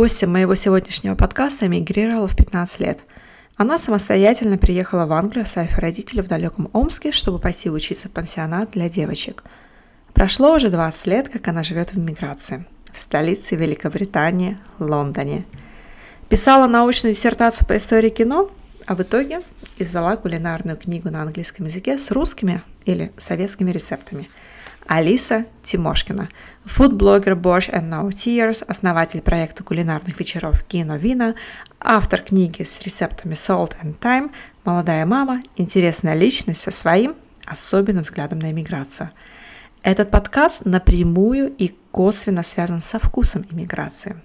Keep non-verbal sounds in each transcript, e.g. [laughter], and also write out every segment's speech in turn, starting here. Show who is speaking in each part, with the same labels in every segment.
Speaker 1: Гостья моего сегодняшнего подкаста эмигрировала в 15 лет. Она самостоятельно приехала в Англию, оставив родителей в далеком Омске, чтобы пойти учиться в пансионат для девочек. Прошло уже 20 лет, как она живет в эмиграции, в столице Великобритании, Лондоне. Писала научную диссертацию по истории кино, а в итоге издала кулинарную книгу на английском языке с русскими или советскими рецептами – Алиса Тимошкина, фудблогер Bosch and No Tears, основатель проекта кулинарных вечеров Кино Вина, автор книги с рецептами Salt and Time, молодая мама, интересная личность со своим особенным взглядом на иммиграцию. Этот подкаст напрямую и косвенно связан со вкусом иммиграции.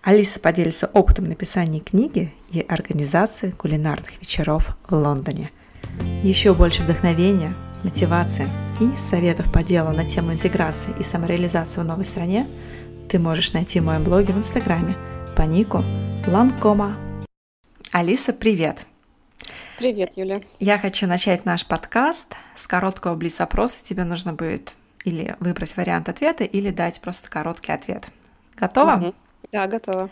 Speaker 1: Алиса поделится опытом написания книги и организации кулинарных вечеров в Лондоне. Еще больше вдохновения – мотивации и советов по делу на тему интеграции и самореализации в новой стране ты можешь найти в моем блоге в Инстаграме по нику Ланкома. Алиса, привет!
Speaker 2: Привет, Юля.
Speaker 1: Я хочу начать наш подкаст с короткого блиц-опроса. Тебе нужно будет или выбрать вариант ответа, или дать просто короткий ответ. Готова? Угу.
Speaker 2: Да, готова.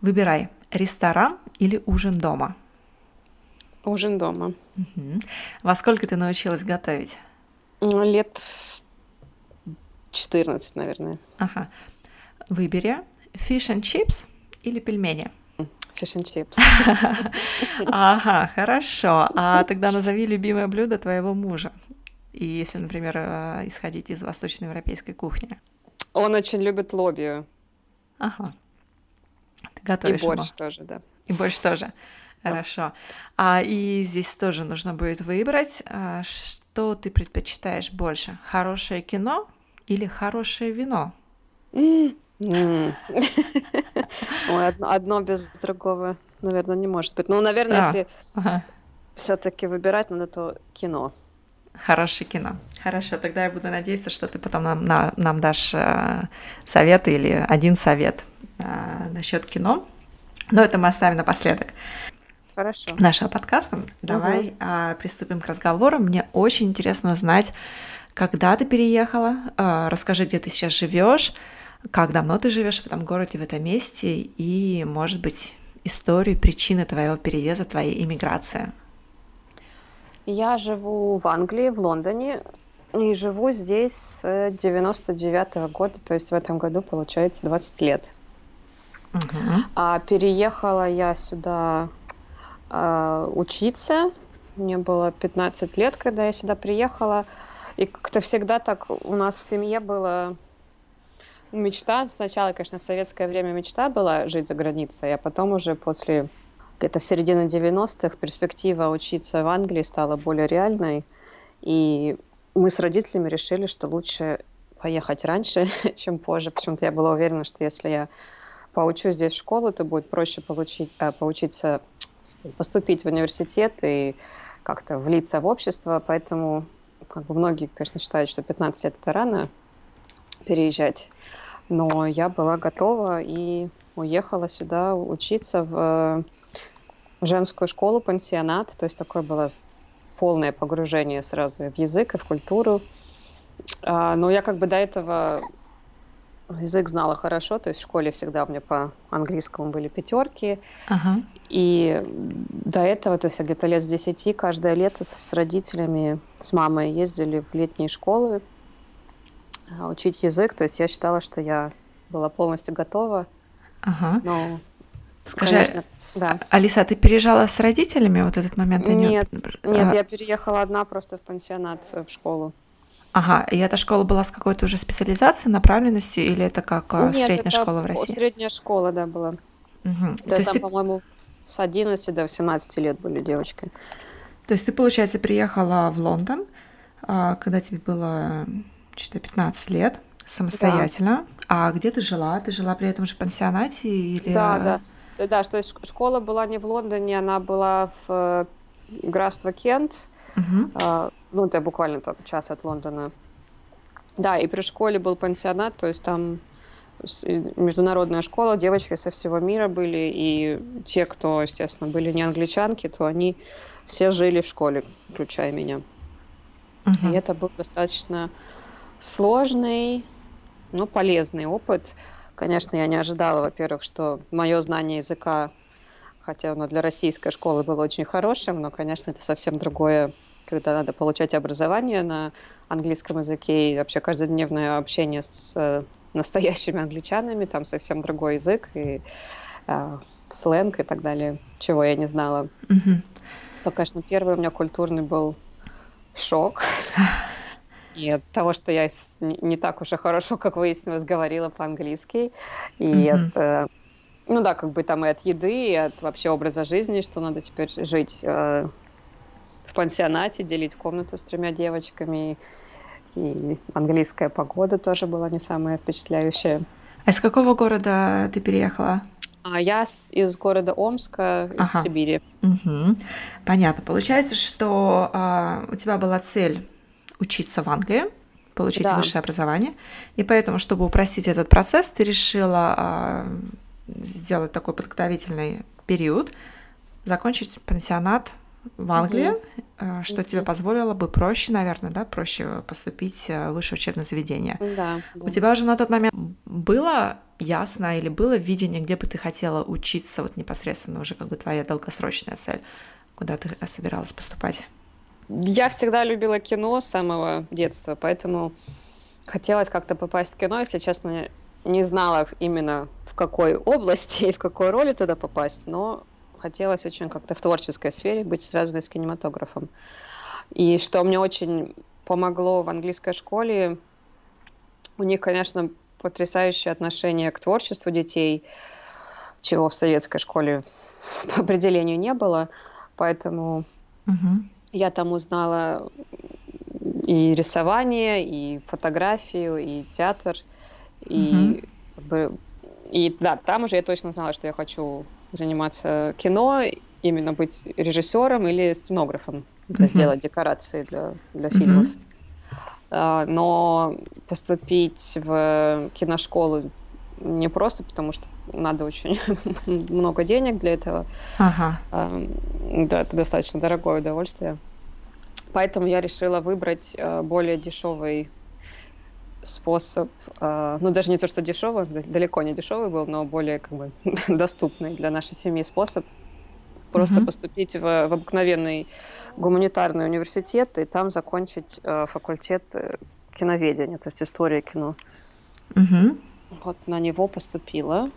Speaker 1: Выбирай, ресторан или ужин дома –
Speaker 2: Ужин дома.
Speaker 1: Угу. Во сколько ты научилась готовить?
Speaker 2: Лет 14, наверное.
Speaker 1: Ага. Выбери fish and chips или пельмени?
Speaker 2: Fish and chips. [laughs]
Speaker 1: Ага, хорошо. А тогда назови любимое блюдо твоего мужа. И если, например, э, исходить из восточноевропейской кухни.
Speaker 2: Он очень любит лобию.
Speaker 1: Ага. Ты готовишь
Speaker 2: И борщ
Speaker 1: ему.
Speaker 2: тоже, да.
Speaker 1: И борщ тоже. Хорошо. А и здесь тоже нужно будет выбрать, а, что ты предпочитаешь больше, хорошее кино или хорошее вино? [laughs]
Speaker 2: Ой, одно, без другого, наверное, не может быть. Ну, наверное, если все-таки выбирать надо, то кино.
Speaker 1: Хорошее кино. Хорошо, тогда я буду надеяться, что ты потом нам, на, нам дашь э, совет или один совет э, насчет кино. Но это мы оставим напоследок.
Speaker 2: Хорошо.
Speaker 1: нашего подкаста. Давай угу. а, приступим к разговору. Мне очень интересно узнать, когда ты переехала, а, расскажи, где ты сейчас живешь, как давно ты живешь в этом городе, в этом месте, и, может быть, историю, причины твоего переезда, твоей иммиграции.
Speaker 2: Я живу в Англии, в Лондоне, и живу здесь с 99 -го года, то есть в этом году получается 20 лет. Угу. А переехала я сюда э, учиться. Мне было 15 лет, когда я сюда приехала. И как-то всегда так у нас в семье было мечта. Сначала, конечно, в советское время мечта была жить за границей, а потом уже после где-то в середине 90-х перспектива учиться в Англии стала более реальной. И мы с родителями решили, что лучше поехать раньше, [laughs] чем позже. Почему-то я была уверена, что если я поучусь здесь в школу, то будет проще получить, а, поучиться поступить в университет и как-то влиться в общество, поэтому как бы многие, конечно, считают, что 15 лет это рано переезжать, но я была готова и уехала сюда учиться в женскую школу, пансионат, то есть такое было полное погружение сразу в язык и в культуру. А, но я как бы до этого язык знала хорошо, то есть в школе всегда у меня по английскому были пятерки. Ага. И до этого, то есть где-то лет с десяти, каждое лето с родителями, с мамой ездили в летние школы а, учить язык. То есть я считала, что я была полностью готова.
Speaker 1: Ага. Но, Скажи, конечно, да. Алиса, а ты переезжала с родителями вот этот момент?
Speaker 2: Нет, нет, я переехала одна просто в пансионат в школу.
Speaker 1: Ага, и эта школа была с какой-то уже специализацией, направленностью, или это как э, Нет, средняя это школа в России?
Speaker 2: средняя школа, да, была. Угу. То, То есть там, ты... по-моему, с 11 до 18 лет были девочки.
Speaker 1: То есть ты, получается, приехала в Лондон, а, когда тебе было что-то 15 лет, самостоятельно, да. А где ты жила? Ты жила при этом же в пансионате или...
Speaker 2: Да, да. Да, что школа была не в Лондоне, она была в э, графство Кент. Угу. Ну, это буквально там час от Лондона. Да, и при школе был пансионат, то есть там международная школа, девочки со всего мира были, и те, кто, естественно, были не англичанки, то они все жили в школе, включая меня. Uh-huh. И это был достаточно сложный, но полезный опыт. Конечно, я не ожидала, во-первых, что мое знание языка, хотя оно для российской школы было очень хорошим, но, конечно, это совсем другое, когда надо получать образование на английском языке и вообще каждодневное общение с э, настоящими англичанами, там совсем другой язык и э, сленг и так далее, чего я не знала. Mm-hmm. То, конечно, первый у меня культурный был шок. И от того, что я не так уж и хорошо, как выяснилось, говорила по-английски. И mm-hmm. от, ну да, как бы там и от еды, и от вообще образа жизни, что надо теперь жить э, в пансионате, делить комнату с тремя девочками. И английская погода тоже была не самая впечатляющая.
Speaker 1: А из какого города ты переехала?
Speaker 2: А я из города Омска, из ага. Сибири.
Speaker 1: Угу. Понятно. Получается, что э, у тебя была цель учиться в Англии, получить да. высшее образование, и поэтому, чтобы упростить этот процесс, ты решила э, сделать такой подготовительный период, закончить пансионат в Англии, угу. что угу. тебе позволило бы проще, наверное, да, проще поступить в высшее учебное заведение.
Speaker 2: Да,
Speaker 1: да. У тебя уже на тот момент было ясно или было видение, где бы ты хотела учиться, вот непосредственно уже как бы твоя долгосрочная цель, куда ты собиралась поступать?
Speaker 2: Я всегда любила кино с самого детства, поэтому хотелось как-то попасть в кино, если честно, не знала именно в какой области и в какой роли туда попасть, но хотелось очень как-то в творческой сфере быть связанной с кинематографом. И что мне очень помогло в английской школе, у них, конечно, потрясающее отношение к творчеству детей, чего в советской школе [laughs] по определению не было. Поэтому угу. я там узнала и рисование, и фотографию, и театр. И, угу. как бы, и да, там уже я точно знала, что я хочу заниматься кино, именно быть режиссером или сценографом, то есть делать декорации для, для фильмов. Uh, но поступить в киношколу не просто, потому что надо очень [laughs] много денег для этого. Ага. Uh, да, это достаточно дорогое удовольствие. Поэтому я решила выбрать uh, более дешевый способ, э, ну даже не то, что дешевый, далеко не дешевый был, но более как бы [laughs] доступный для нашей семьи способ просто mm-hmm. поступить в, в обыкновенный гуманитарный университет и там закончить э, факультет киноведения, то есть история кино. Mm-hmm. Вот на него поступила.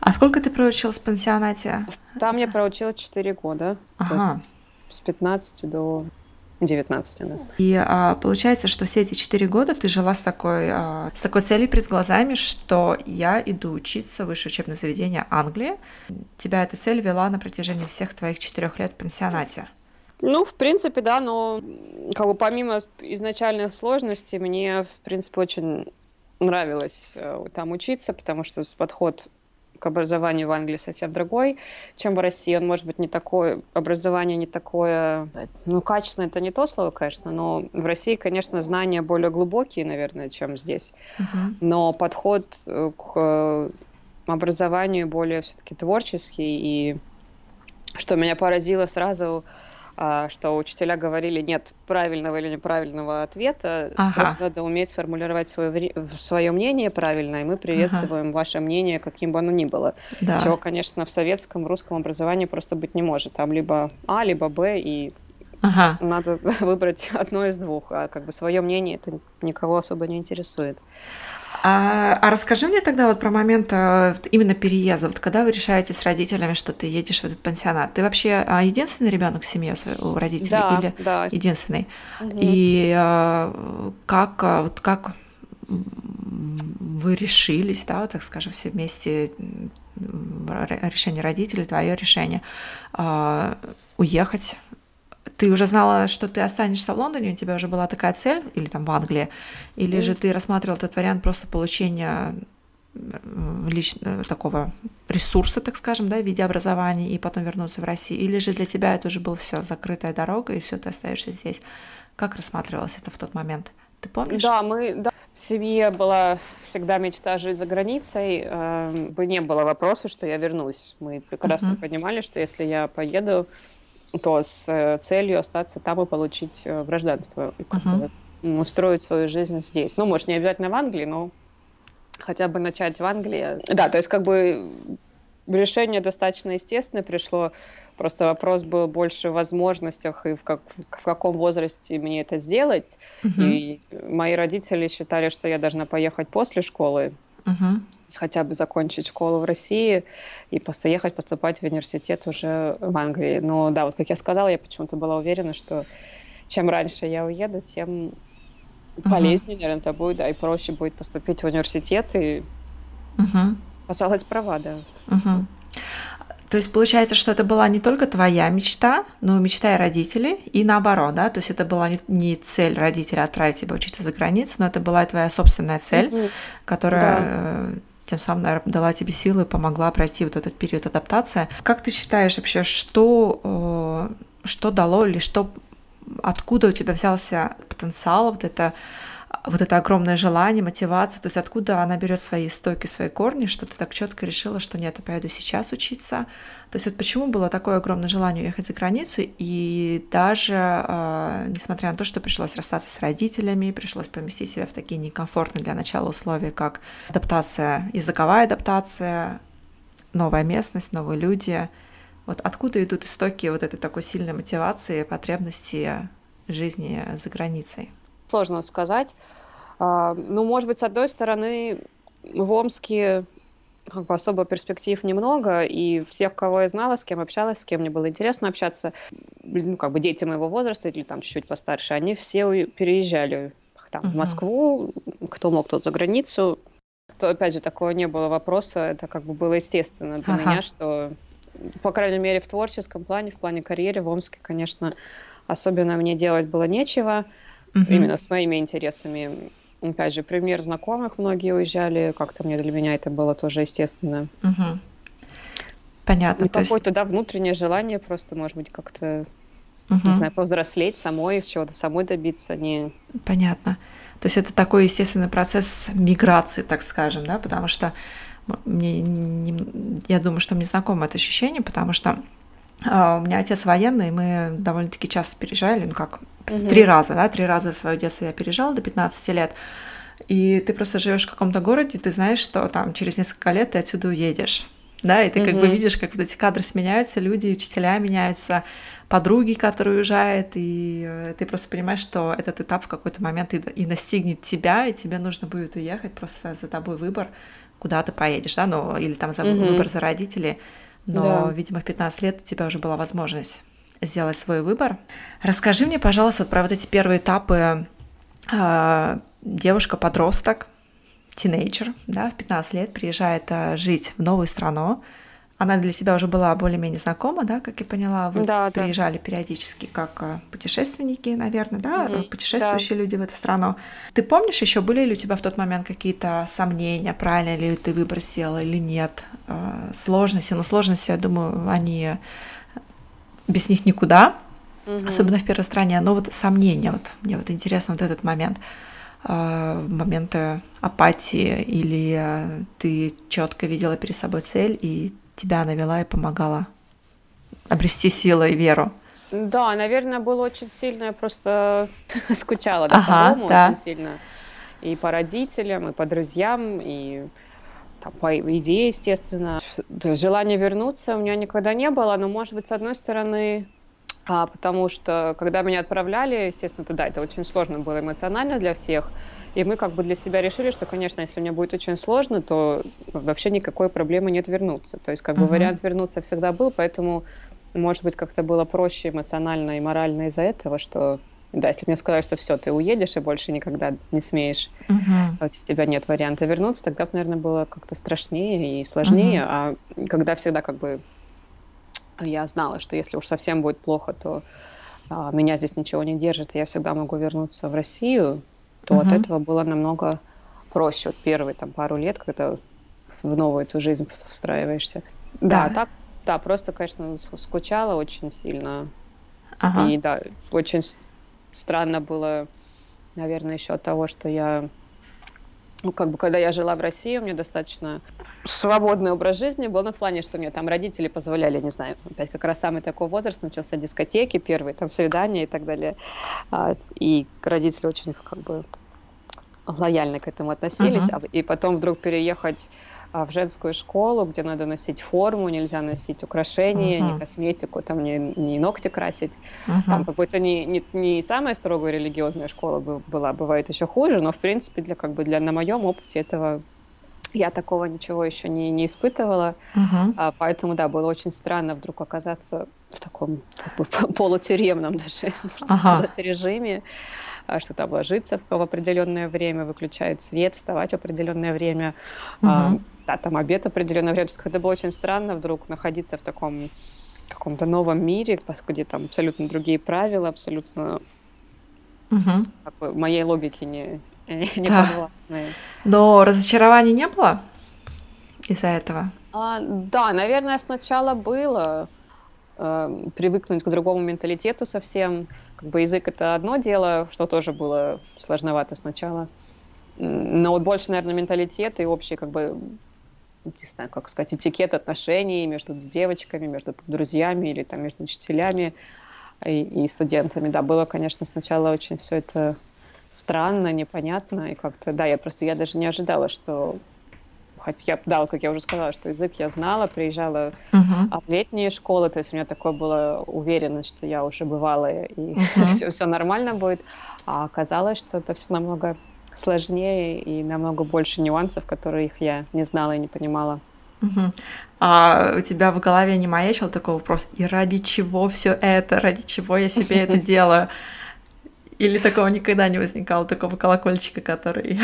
Speaker 1: А сколько ты проучилась в пансионате?
Speaker 2: Там я проучилась 4 года. Ага. То есть с 15 до 19, да.
Speaker 1: И а, получается, что все эти четыре года ты жила с такой, а, с такой целью перед глазами, что я иду учиться в высшее учебное заведение Англии. Тебя эта цель вела на протяжении всех твоих четырех лет в пансионате.
Speaker 2: Ну, в принципе, да, но как бы помимо изначальных сложностей, мне, в принципе, очень нравилось э, там учиться, потому что подход к образованию в Англии совсем другой, чем в России. Он может быть не такое, образование не такое, ну, качественно это не то слово, конечно, но в России, конечно, знания более глубокие, наверное, чем здесь. Uh-huh. Но подход э, к э, образованию более все-таки творческий, и что меня поразило сразу, что учителя говорили, нет правильного или неправильного ответа, ага. просто надо уметь сформулировать свое, свое мнение правильно, и мы приветствуем ага. ваше мнение, каким бы оно ни было. Да. Чего, конечно, в советском, русском образовании просто быть не может. Там либо А, либо Б, и ага. надо [laughs] выбрать одно из двух, а как бы свое мнение это никого особо не интересует.
Speaker 1: А, а расскажи мне тогда вот про момент э, именно переезда. Вот когда вы решаете с родителями, что ты едешь в этот пансионат, ты вообще а, единственный ребенок в семье у родителей
Speaker 2: да,
Speaker 1: или
Speaker 2: да.
Speaker 1: единственный? Угу. И а, как вот как вы решились, да, так скажем, все вместе решение родителей, твое решение уехать ты уже знала, что ты останешься в Лондоне, у тебя уже была такая цель, или там в Англии, или mm. же ты рассматривал этот вариант просто получения лично такого ресурса, так скажем, да, в виде образования и потом вернуться в Россию, или же для тебя это уже был все закрытая дорога и все ты остаешься здесь. Как рассматривалось это в тот момент? Ты помнишь?
Speaker 2: Да, мы да, в семье была всегда мечта жить за границей. Э, бы не было вопроса, что я вернусь. Мы прекрасно uh-huh. понимали, что если я поеду, то с э, целью остаться там и получить э, гражданство, uh-huh. устроить свою жизнь здесь. Ну, может, не обязательно в Англии, но хотя бы начать в Англии. Да, то есть как бы решение достаточно естественно пришло. Просто вопрос был больше в возможностях и в, как, в каком возрасте мне это сделать. Uh-huh. И мои родители считали, что я должна поехать после школы, uh-huh. хотя бы закончить школу в России и просто ехать поступать в университет уже в Англии. Но да, вот как я сказала, я почему-то была уверена, что чем раньше я уеду, тем uh-huh. полезнее, наверное, это будет, да, и проще будет поступить в университет и uh-huh. оказалась права, да. Uh-huh.
Speaker 1: То есть получается, что это была не только твоя мечта, но и мечта и родителей, и наоборот, да? То есть это была не, не цель родителей отправить тебя учиться за границу, но это была твоя собственная цель, mm-hmm. которая да. Э, тем самым, наверное, дала тебе силы, помогла пройти вот этот период адаптации. Как ты считаешь вообще, что, э, что дало или что, откуда у тебя взялся потенциал вот это вот это огромное желание, мотивация, то есть откуда она берет свои истоки, свои корни, что ты так четко решила, что нет, я поеду сейчас учиться. То есть вот почему было такое огромное желание уехать за границу, и даже э, несмотря на то, что пришлось расстаться с родителями, пришлось поместить себя в такие некомфортные для начала условия, как адаптация, языковая адаптация, новая местность, новые люди. Вот откуда идут истоки вот этой такой сильной мотивации, потребности жизни за границей?
Speaker 2: Сложно сказать. А, ну, может быть, с одной стороны, в Омске как бы особо перспектив немного, и всех, кого я знала, с кем общалась, с кем мне было интересно общаться, ну, как бы дети моего возраста или там чуть-чуть постарше, они все переезжали там, uh-huh. в Москву, кто мог, тот за границу. То, опять же, такого не было вопроса, это как бы было естественно для uh-huh. меня, что, по крайней мере, в творческом плане, в плане карьеры в Омске, конечно, особенно мне делать было нечего угу. именно с моими интересами. Опять же, пример знакомых, многие уезжали, как-то мне для меня это было тоже естественно. Угу.
Speaker 1: Понятно.
Speaker 2: Ну, какое-то, есть... да, внутреннее желание просто, может быть, как-то, угу. не знаю, повзрослеть самой, чего-то самой добиться, не...
Speaker 1: Понятно. То есть это такой естественный процесс миграции, так скажем, да, потому что мне не, я думаю, что мне знакомо это ощущение, потому что а, у меня отец военный, мы довольно-таки часто переезжали, ну как, Угу. Три раза, да, три раза свое детство я пережила до 15 лет. И ты просто живешь в каком-то городе, ты знаешь, что там через несколько лет ты отсюда уедешь. Да, и ты угу. как бы видишь, как вот эти кадры сменяются, люди, учителя меняются, подруги, которые уезжают, и э, ты просто понимаешь, что этот этап в какой-то момент и, и настигнет тебя, и тебе нужно будет уехать, просто за тобой выбор, куда ты поедешь, да, ну, или там за угу. выбор за родителей. Но, да. видимо, в 15 лет у тебя уже была возможность сделать свой выбор. Расскажи мне, пожалуйста, вот про вот эти первые этапы э, девушка-подросток, тинейджер, да, в 15 лет приезжает э, жить в новую страну. Она для себя уже была более-менее знакома, да, как я поняла. Вы да, приезжали да. периодически как э, путешественники, наверное, да, mm-hmm, путешествующие да. люди в эту страну. Ты помнишь еще, были ли у тебя в тот момент какие-то сомнения, правильно ли ты выбор сделала или нет? Сложности, но сложности, я думаю, они без них никуда, угу. особенно в первой стране. Но вот сомнения, вот мне вот интересно вот этот момент, э, моменты апатии или э, ты четко видела перед собой цель и тебя навела и помогала обрести силы и веру.
Speaker 2: Да, наверное, было очень сильно, я просто [laughs] скучала да, ага, по дому да. очень сильно. И по родителям, и по друзьям, и там, по идее, естественно. Желания вернуться у меня никогда не было, но, может быть, с одной стороны, а, потому что, когда меня отправляли, естественно, да, это очень сложно было эмоционально для всех, и мы как бы для себя решили, что, конечно, если мне будет очень сложно, то вообще никакой проблемы нет вернуться. То есть, как бы uh-huh. вариант вернуться всегда был, поэтому, может быть, как-то было проще эмоционально и морально из-за этого, что да, если мне сказали, что все, ты уедешь и больше никогда не смеешь, uh-huh. вот у тебя нет варианта вернуться, тогда бы, наверное, было как-то страшнее и сложнее. Uh-huh. А когда всегда как бы я знала, что если уж совсем будет плохо, то а, меня здесь ничего не держит, и я всегда могу вернуться в Россию, то угу. от этого было намного проще. Вот первые там пару лет, когда в новую эту жизнь встраиваешься. Да, да так, да, просто, конечно, скучала очень сильно. Ага. И да, очень странно было, наверное, еще от того, что я ну, как бы, когда я жила в России, у меня достаточно свободный образ жизни был, ну, в плане, что мне там родители позволяли, не знаю, опять как раз самый такой возраст, начался дискотеки первые, там, свидания и так далее. А, и родители очень, как бы, лояльно к этому относились, uh-huh. и потом вдруг переехать в женскую школу, где надо носить форму, нельзя носить украшения, uh-huh. ни косметику, там ни, ни ногти красить. Uh-huh. Там какой-то не, не, не самая строгая религиозная школа была, бывает еще хуже, но в принципе для как бы для на моем опыте этого я такого ничего еще не, не испытывала, uh-huh. а, поэтому да, было очень странно вдруг оказаться в таком как бы, [laughs] полутюремном даже, можно uh-huh. сказать, режиме. А, что-то обложиться в определенное время, выключать свет, вставать в определенное время, угу. а, да, там обед определенное время. Это было очень странно вдруг находиться в таком каком-то новом мире, где там абсолютно другие правила, абсолютно угу. как бы, моей логике не, не да. подвластные.
Speaker 1: Но разочарований не было из-за этого?
Speaker 2: А, да, наверное, сначала было э, привыкнуть к другому менталитету совсем. Как бы язык это одно дело, что тоже было сложновато сначала. Но вот больше, наверное, менталитет и общий, как бы, не знаю, как сказать, этикет отношений между девочками, между друзьями или там между учителями и, и студентами. Да, было, конечно, сначала очень все это странно, непонятно, и как-то, да, я просто, я даже не ожидала, что хотя, да, как я уже сказала, что язык я знала, приезжала uh-huh. в летние школы, то есть у меня такое было уверенность, что я уже бывалая, и uh-huh. [laughs] все, все нормально будет. А оказалось, что это все намного сложнее и намного больше нюансов, которых я не знала и не понимала.
Speaker 1: Угу. А у тебя в голове не маячил такой вопрос, и ради чего все это, ради чего я себе это [laughs] делаю? Или такого никогда не возникало, такого колокольчика, который...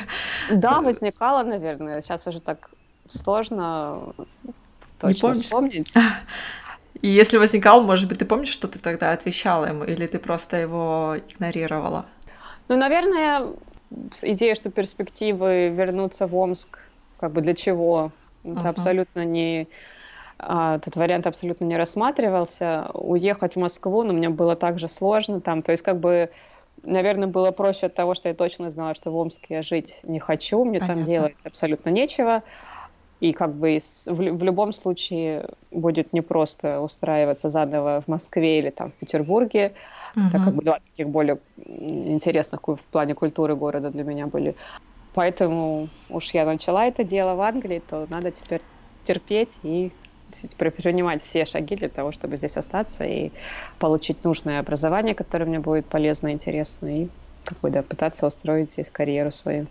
Speaker 1: [laughs]
Speaker 2: Да, возникало, наверное. Сейчас уже так сложно точно не вспомнить. [laughs]
Speaker 1: И если возникал, может быть, ты помнишь, что ты тогда отвечала ему, или ты просто его игнорировала?
Speaker 2: Ну, наверное, идея, что перспективы вернуться в Омск, как бы для чего, это uh-huh. абсолютно не этот вариант абсолютно не рассматривался. Уехать в Москву, но мне было также сложно там. То есть как бы, наверное, было проще от того, что я точно знала, что в Омске я жить не хочу, мне Понятно. там делать абсолютно нечего. И как бы в любом случае будет непросто устраиваться заново в Москве или там в Петербурге. Угу. Так как бы два таких более интересных в плане культуры города для меня были. Поэтому уж я начала это дело в Англии, то надо теперь терпеть и принимать все шаги для того, чтобы здесь остаться и получить нужное образование, которое мне будет полезно и интересно, и как бы, да, пытаться устроить здесь карьеру свою.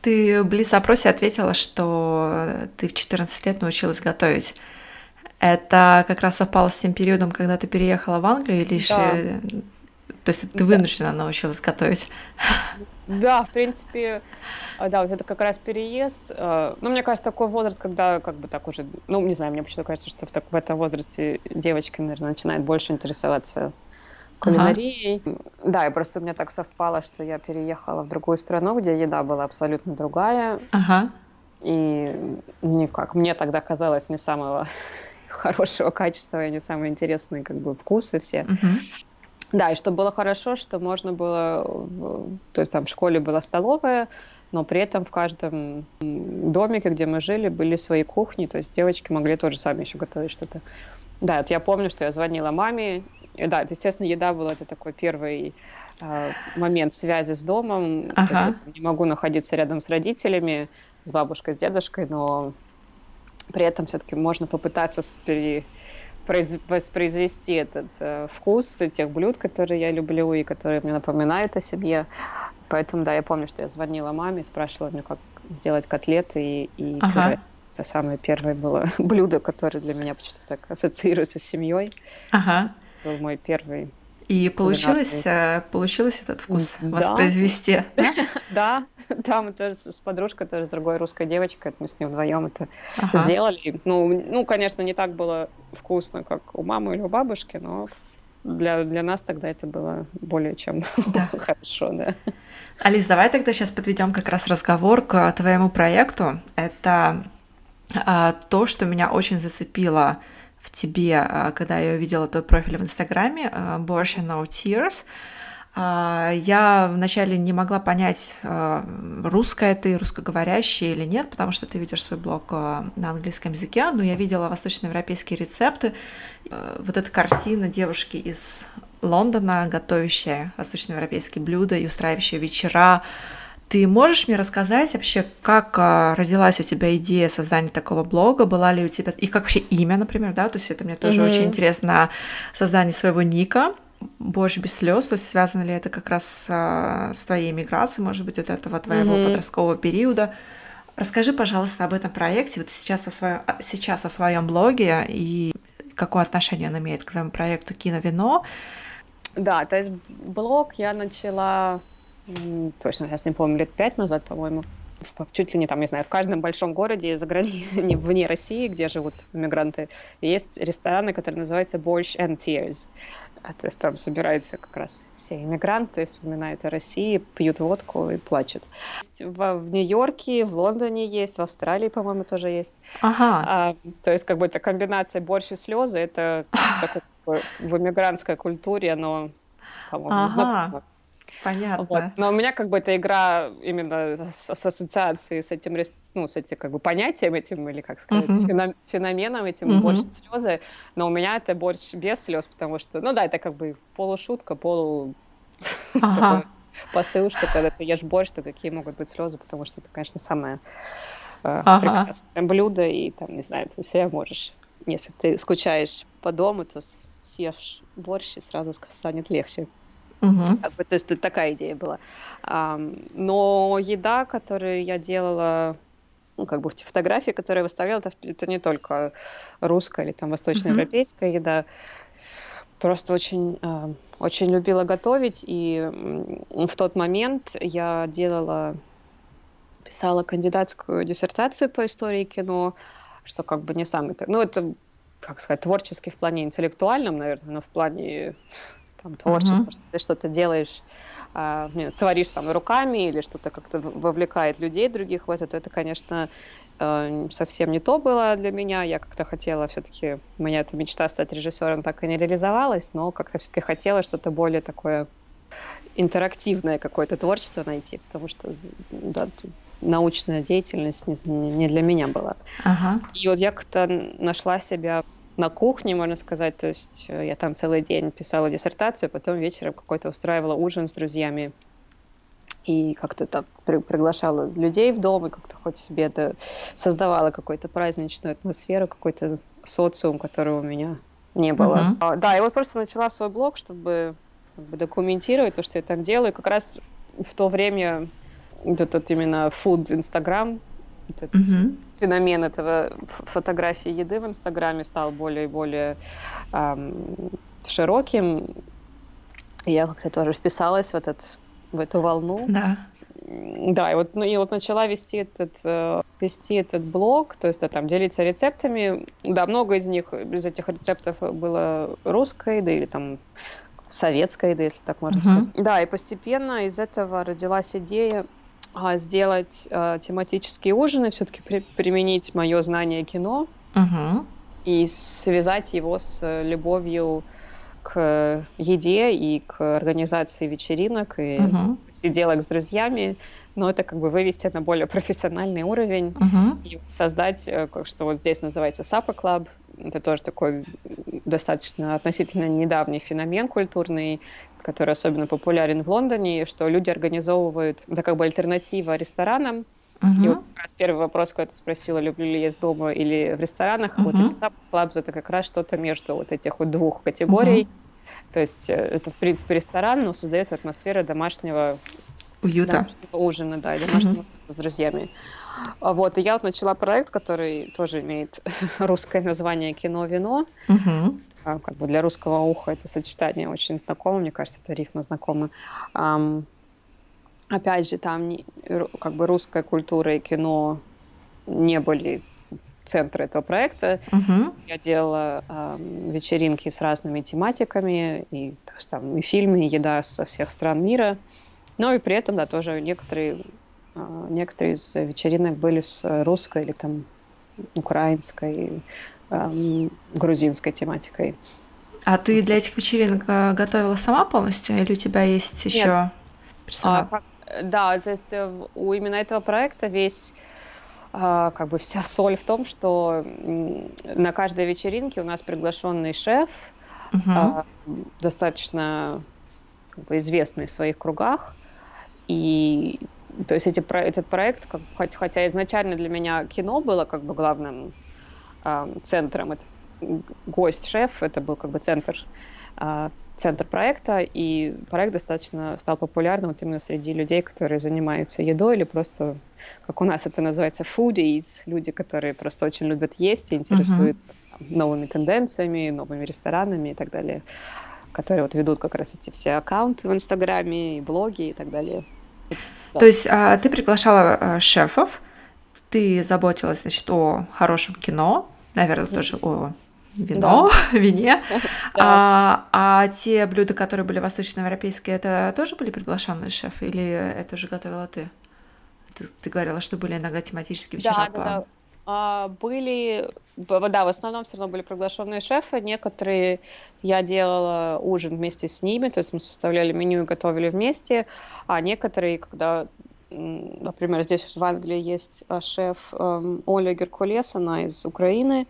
Speaker 1: Ты в Блиц-опросе ответила, что ты в 14 лет научилась готовить. Это как раз совпало с тем периодом, когда ты переехала в Англию, или да. еще... То есть ты вынуждена да. научилась готовить?
Speaker 2: Да, в принципе, а, да, вот это как раз переезд. А, ну, мне кажется, такой возраст, когда как бы так уже, ну, не знаю, мне почему-то кажется, что в, так, в этом возрасте девочки, наверное, начинают больше интересоваться кулинарией. Ага. Да, и просто у меня так совпало, что я переехала в другую страну, где еда была абсолютно другая. Ага. И никак, мне тогда казалось не самого [laughs] хорошего качества и не самые интересные как бы вкусы все. Угу. Да, и что было хорошо, что можно было, то есть там в школе была столовая, но при этом в каждом домике, где мы жили, были свои кухни, то есть девочки могли тоже сами еще готовить что-то. Да, вот я помню, что я звонила маме, и, да, естественно, еда была это такой первый э, момент связи с домом. Ага. То есть я не могу находиться рядом с родителями, с бабушкой, с дедушкой, но при этом все-таки можно попытаться пере, воспроизвести этот э, вкус тех блюд, которые я люблю и которые мне напоминают о себе. Поэтому, да, я помню, что я звонила маме, спрашивала меня, как сделать котлеты и, и ага. пюре. Это самое первое было [laughs] блюдо, которое для меня почему-то так ассоциируется с семьей. Ага. Был мой первый
Speaker 1: и получилось, э, получилось этот вкус да. воспроизвести? [laughs]
Speaker 2: Да, да, мы тоже с подружкой, тоже с другой русской девочкой, мы с ней вдвоем это сделали. Ну, ну, конечно, не так было вкусно, как у мамы или у бабушки, но для, для нас тогда это было более чем [laughs] да. хорошо, да.
Speaker 1: Алис, давай тогда сейчас подведем как раз разговор к твоему проекту. Это а, то, что меня очень зацепило в тебе, а, когда я увидела твой профиль в Инстаграме, а, Borsch No Tears. А, я вначале не могла понять, русская ты, русскоговорящая или нет, потому что ты ведешь свой блог на английском языке, но я видела восточноевропейские рецепты. Вот эта картина девушки из Лондона, готовящая восточноевропейские блюда и устраивающая вечера. Ты можешь мне рассказать вообще, как родилась у тебя идея создания такого блога? Была ли у тебя... И как вообще имя, например, да? То есть это мне тоже mm-hmm. очень интересно, создание своего ника больше без слез, то есть связано ли это как раз с, а, с твоей миграцией, может быть, от этого твоего mm-hmm. подросткового периода. Расскажи, пожалуйста, об этом проекте, вот сейчас о своем, сейчас о своем блоге и какое отношение он имеет к твоему проекту «Кино-вино».
Speaker 2: Да, то есть блог я начала, точно сейчас не помню, лет пять назад, по-моему, чуть ли не там, не знаю, в каждом большом городе за границей, [laughs] вне России, где живут мигранты, есть рестораны, которые называются Борщ and Tears. А, то есть там собираются как раз все иммигранты, вспоминают о России, пьют водку и плачут. В, в Нью-Йорке, в Лондоне есть, в Австралии, по-моему, тоже есть. Ага. А, то есть как бы это комбинация борщ и слезы, это [laughs] такое, в иммигрантской культуре оно, по-моему, ага. знакомо.
Speaker 1: Понятно.
Speaker 2: Вот. Но у меня как бы эта игра именно с, с ассоциацией с этим, ну, с этим как бы понятием этим, или как сказать, uh-huh. феноменом этим uh-huh. борщ слезы. Но у меня это борщ без слез, потому что, ну да, это как бы полушутка, полу... [laughs] Uh-huh. посыл, что когда ты ешь борщ, то какие могут быть слезы, потому что это, конечно, самое э, ага. прекрасное блюдо, и там, не знаю, ты себя можешь, если ты скучаешь по дому, то съешь борщ, и сразу станет легче. Угу. Как бы, то есть такая идея была. А, но еда, которую я делала, ну, как бы фотографии, которые я выставляла, это, это не только русская или там восточноевропейская угу. еда. Просто очень, э, очень любила готовить, и в тот момент я делала, писала кандидатскую диссертацию по истории кино, что как бы не самый, ну это, как сказать, творческий в плане интеллектуальном, наверное, но в плане там, творчество, uh-huh. что ты что-то делаешь, а, творишь там руками или что-то как-то вовлекает людей других в это, то это, конечно, э, совсем не то было для меня. Я как-то хотела все-таки, у меня эта мечта стать режиссером так и не реализовалась, но как-то все-таки хотела что-то более такое интерактивное какое-то творчество найти, потому что да, научная деятельность не, не для меня была. Ага. И вот я как-то нашла себя на кухне, можно сказать. То есть э, я там целый день писала диссертацию, потом вечером какой-то устраивала ужин с друзьями. И как-то так при приглашала людей в дом, и как-то хоть себе это создавала какую-то праздничную атмосферу, какой-то социум, которого у меня не было. Uh-huh. Да, и вот просто начала свой блог, чтобы как бы, документировать то, что я там делаю. Как раз в то время вот этот именно food Instagram, вот этот uh-huh феномен этого фотографии еды в Инстаграме стал более и более эм, широким. И я как-то тоже вписалась в, этот, в эту волну.
Speaker 1: Да.
Speaker 2: Да, и вот, ну, и вот начала вести этот, э, вести этот блог, то есть да, там делиться рецептами. Да, много из них, из этих рецептов было русской еды или там советской еды, если так можно uh-huh. сказать. Да, и постепенно из этого родилась идея сделать а, тематические ужины, все-таки при, применить мое знание кино угу. и связать его с любовью к еде и к организации вечеринок и угу. сиделок с друзьями, но это как бы вывести на более профессиональный уровень угу. и создать, э, что вот здесь называется Supper Club, это тоже такой достаточно относительно недавний феномен культурный, который особенно популярен в Лондоне, что люди организовывают, это как бы альтернатива ресторанам. Uh-huh. И вот как раз первый вопрос, когда ты спросила, люблю ли есть дома или в ресторанах, uh-huh. вот эти саб-клабс это как раз что-то между вот этих вот двух категорий. Uh-huh. То есть э, это, в принципе, ресторан, но создается атмосфера домашнего
Speaker 1: уюта,
Speaker 2: домашнего ужина, да, домашнего uh-huh. с друзьями. А вот, и я вот начала проект, который тоже имеет [laughs] русское название «Кино-вино». Uh-huh. А, как бы для русского уха это сочетание очень знакомо, мне кажется, это рифма знакома. Опять же, там как бы русская культура и кино не были центр этого проекта. Uh-huh. Я делала э, вечеринки с разными тематиками, и, там, и фильмы, и еда со всех стран мира. Но и при этом, да, тоже некоторые, э, некоторые из вечеринок были с русской или там украинской, грузинской тематикой.
Speaker 1: А ты для этих вечеринок э, готовила сама полностью, или у тебя есть еще Нет. персонал?
Speaker 2: А, да, то есть э, у именно этого проекта весь а, как бы вся [laughs] соль в том, что на каждой вечеринке у нас приглашенный шеф, uh-huh. достаточно как бы, известный в своих кругах, и то есть эти, этот проект, как, хотя изначально для меня кино было как бы главным э, центром, это гость-шеф, это был как бы центр э, центр проекта, и проект достаточно стал популярным вот именно среди людей, которые занимаются едой или просто, как у нас это называется, foodies, люди, которые просто очень любят есть и интересуются uh-huh. новыми тенденциями, новыми ресторанами и так далее, которые вот ведут как раз эти все аккаунты в Инстаграме и блоги и так далее.
Speaker 1: Да. То есть а, ты приглашала а, шефов, ты заботилась, значит, о хорошем кино, наверное, тоже о вино, да. [laughs] вине. [laughs] Да. А, а те блюда, которые были восточноевропейские, это тоже были приглашенные шефы или это уже готовила ты? Ты, ты говорила, что были иногда тематические вечера. Да, по... да, да.
Speaker 2: А, были, да, в основном все равно были приглашенные шефы. Некоторые я делала ужин вместе с ними, то есть мы составляли меню и готовили вместе. А некоторые, когда например, здесь в Англии есть а, шеф эм, Оля Геркулес, она из Украины,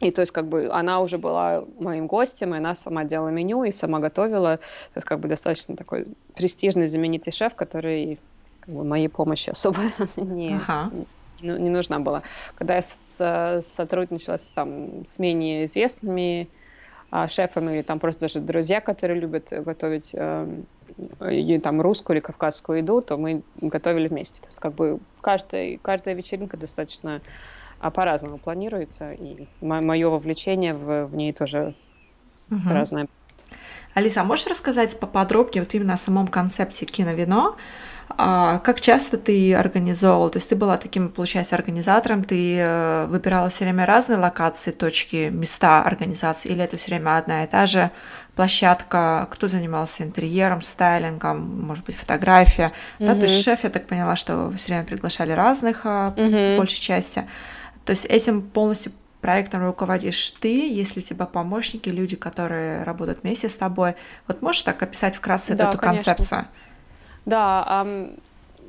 Speaker 2: и то есть как бы она уже была моим гостем, и она сама делала меню и сама готовила. То есть как бы достаточно такой престижный, знаменитый шеф, который как бы, моей помощи особо [laughs] не, ага. не, не нужна была. Когда я с, сотрудничала с, там, с менее известными шефами или там просто даже друзья, которые любят готовить э, и, там русскую или кавказскую еду, то мы готовили вместе. То есть как бы каждая, каждая вечеринка достаточно а по-разному планируется, и мое вовлечение в, в ней тоже угу. разное.
Speaker 1: Алиса, а можешь рассказать поподробнее вот именно о самом концепте киновино? А как часто ты организовывал? То есть ты была таким, получается, организатором, ты э, выбирала все время разные локации, точки, места организации, или это все время одна и та же площадка? Кто занимался интерьером, стайлингом, может быть, фотография? Mm-hmm. Да, то есть шеф, я так поняла, что все время приглашали разных, mm-hmm. по большей части. То есть этим полностью проектом руководишь ты, если у тебя помощники, люди, которые работают вместе с тобой. Вот можешь так описать вкратце да, эту конечно. концепцию?
Speaker 2: Да, um,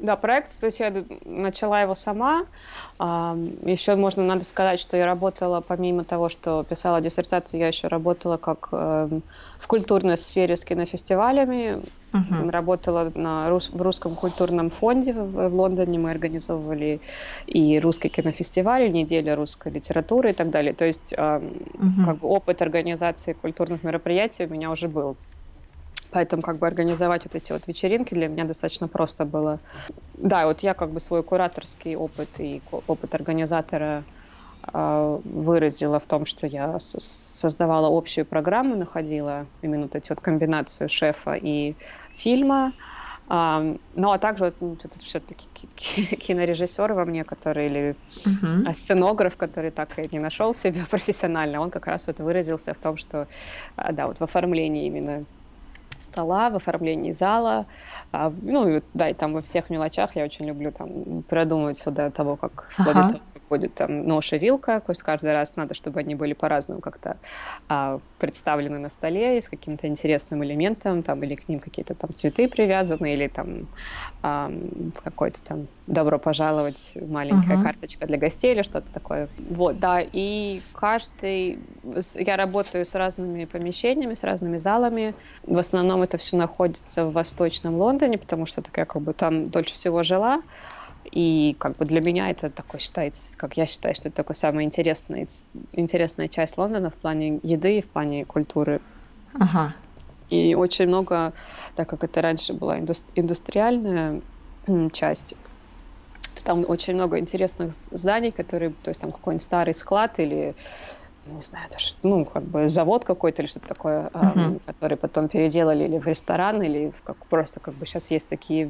Speaker 2: да, проект, то есть я начала его сама. Еще можно, надо сказать, что я работала, помимо того, что писала диссертацию, я еще работала как эм, в культурной сфере с кинофестивалями. Uh-huh. Работала на, в русском культурном фонде в, в Лондоне. Мы организовывали и русский кинофестиваль, и неделя русской литературы и так далее. То есть uh-huh. как бы опыт организации культурных мероприятий у меня уже был. Поэтому как бы организовать вот эти вот вечеринки для меня достаточно просто было. Да, вот я как бы свой кураторский опыт и опыт организатора э, выразила в том, что я создавала общую программу, находила именно вот эти вот комбинацию шефа и фильма. Um, ну, а также ну, это все-таки [laughs] кинорежиссер во мне, который, или uh-huh. сценограф, который так и не нашел [laughs] себя профессионально, он как раз вот выразился в том, что, да, вот в оформлении именно стола, в оформлении зала. А, ну, да, и там во всех мелочах я очень люблю там продумывать все до того, как ага. вплоть до будет там нож и вилка, то есть каждый раз надо, чтобы они были по-разному как-то а, представлены на столе с каким-то интересным элементом, там, или к ним какие-то там цветы привязаны, или там а, какой-то там добро пожаловать, маленькая uh-huh. карточка для гостей или что-то такое. Вот, да, и каждый... Я работаю с разными помещениями, с разными залами. В основном это все находится в Восточном Лондоне, потому что так я как бы там дольше всего жила. И как бы для меня это такой считается, как я считаю, что это такой самая интересная, интересная часть Лондона в плане еды и в плане культуры. Ага. И очень много, так как это раньше была индустриальная часть, там очень много интересных зданий, которые, то есть там какой-нибудь старый склад или не знаю, даже, ну, как бы завод какой-то или что-то такое, uh-huh. который потом переделали или в ресторан, или в как, просто как бы сейчас есть такие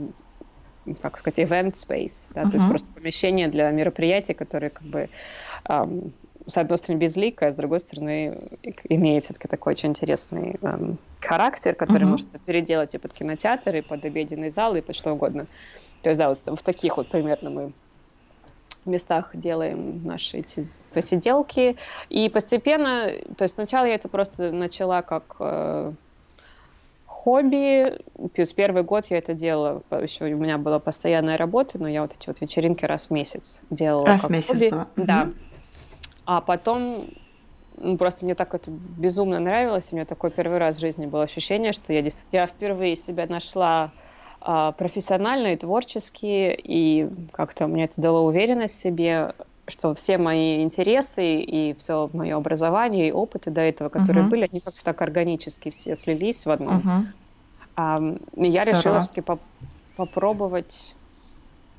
Speaker 2: как сказать, event space, да, uh-huh. то есть просто помещение для мероприятий, которые как бы эм, с одной стороны безликое, а с другой стороны имеет все-таки такой очень интересный эм, характер, который uh-huh. можно переделать и под кинотеатр, и под обеденный зал, и под что угодно. То есть, да, вот в таких вот примерно мы местах делаем наши эти посиделки. И постепенно, то есть сначала я это просто начала как э, хобби. Плюс первый год я это делала, еще у меня была постоянная работа, но я вот эти вот вечеринки раз в месяц делала.
Speaker 1: Раз в месяц хобби.
Speaker 2: Было. Да. А потом ну, просто мне так это безумно нравилось. У меня такой первый раз в жизни было ощущение, что я, я впервые себя нашла профессионально и творчески, и как-то мне это дало уверенность в себе, что все мои интересы и все мое образование и опыты до этого, которые uh-huh. были, они как-то так органически все слились в одном. Uh-huh. А, я Здорово. решила все-таки поп- попробовать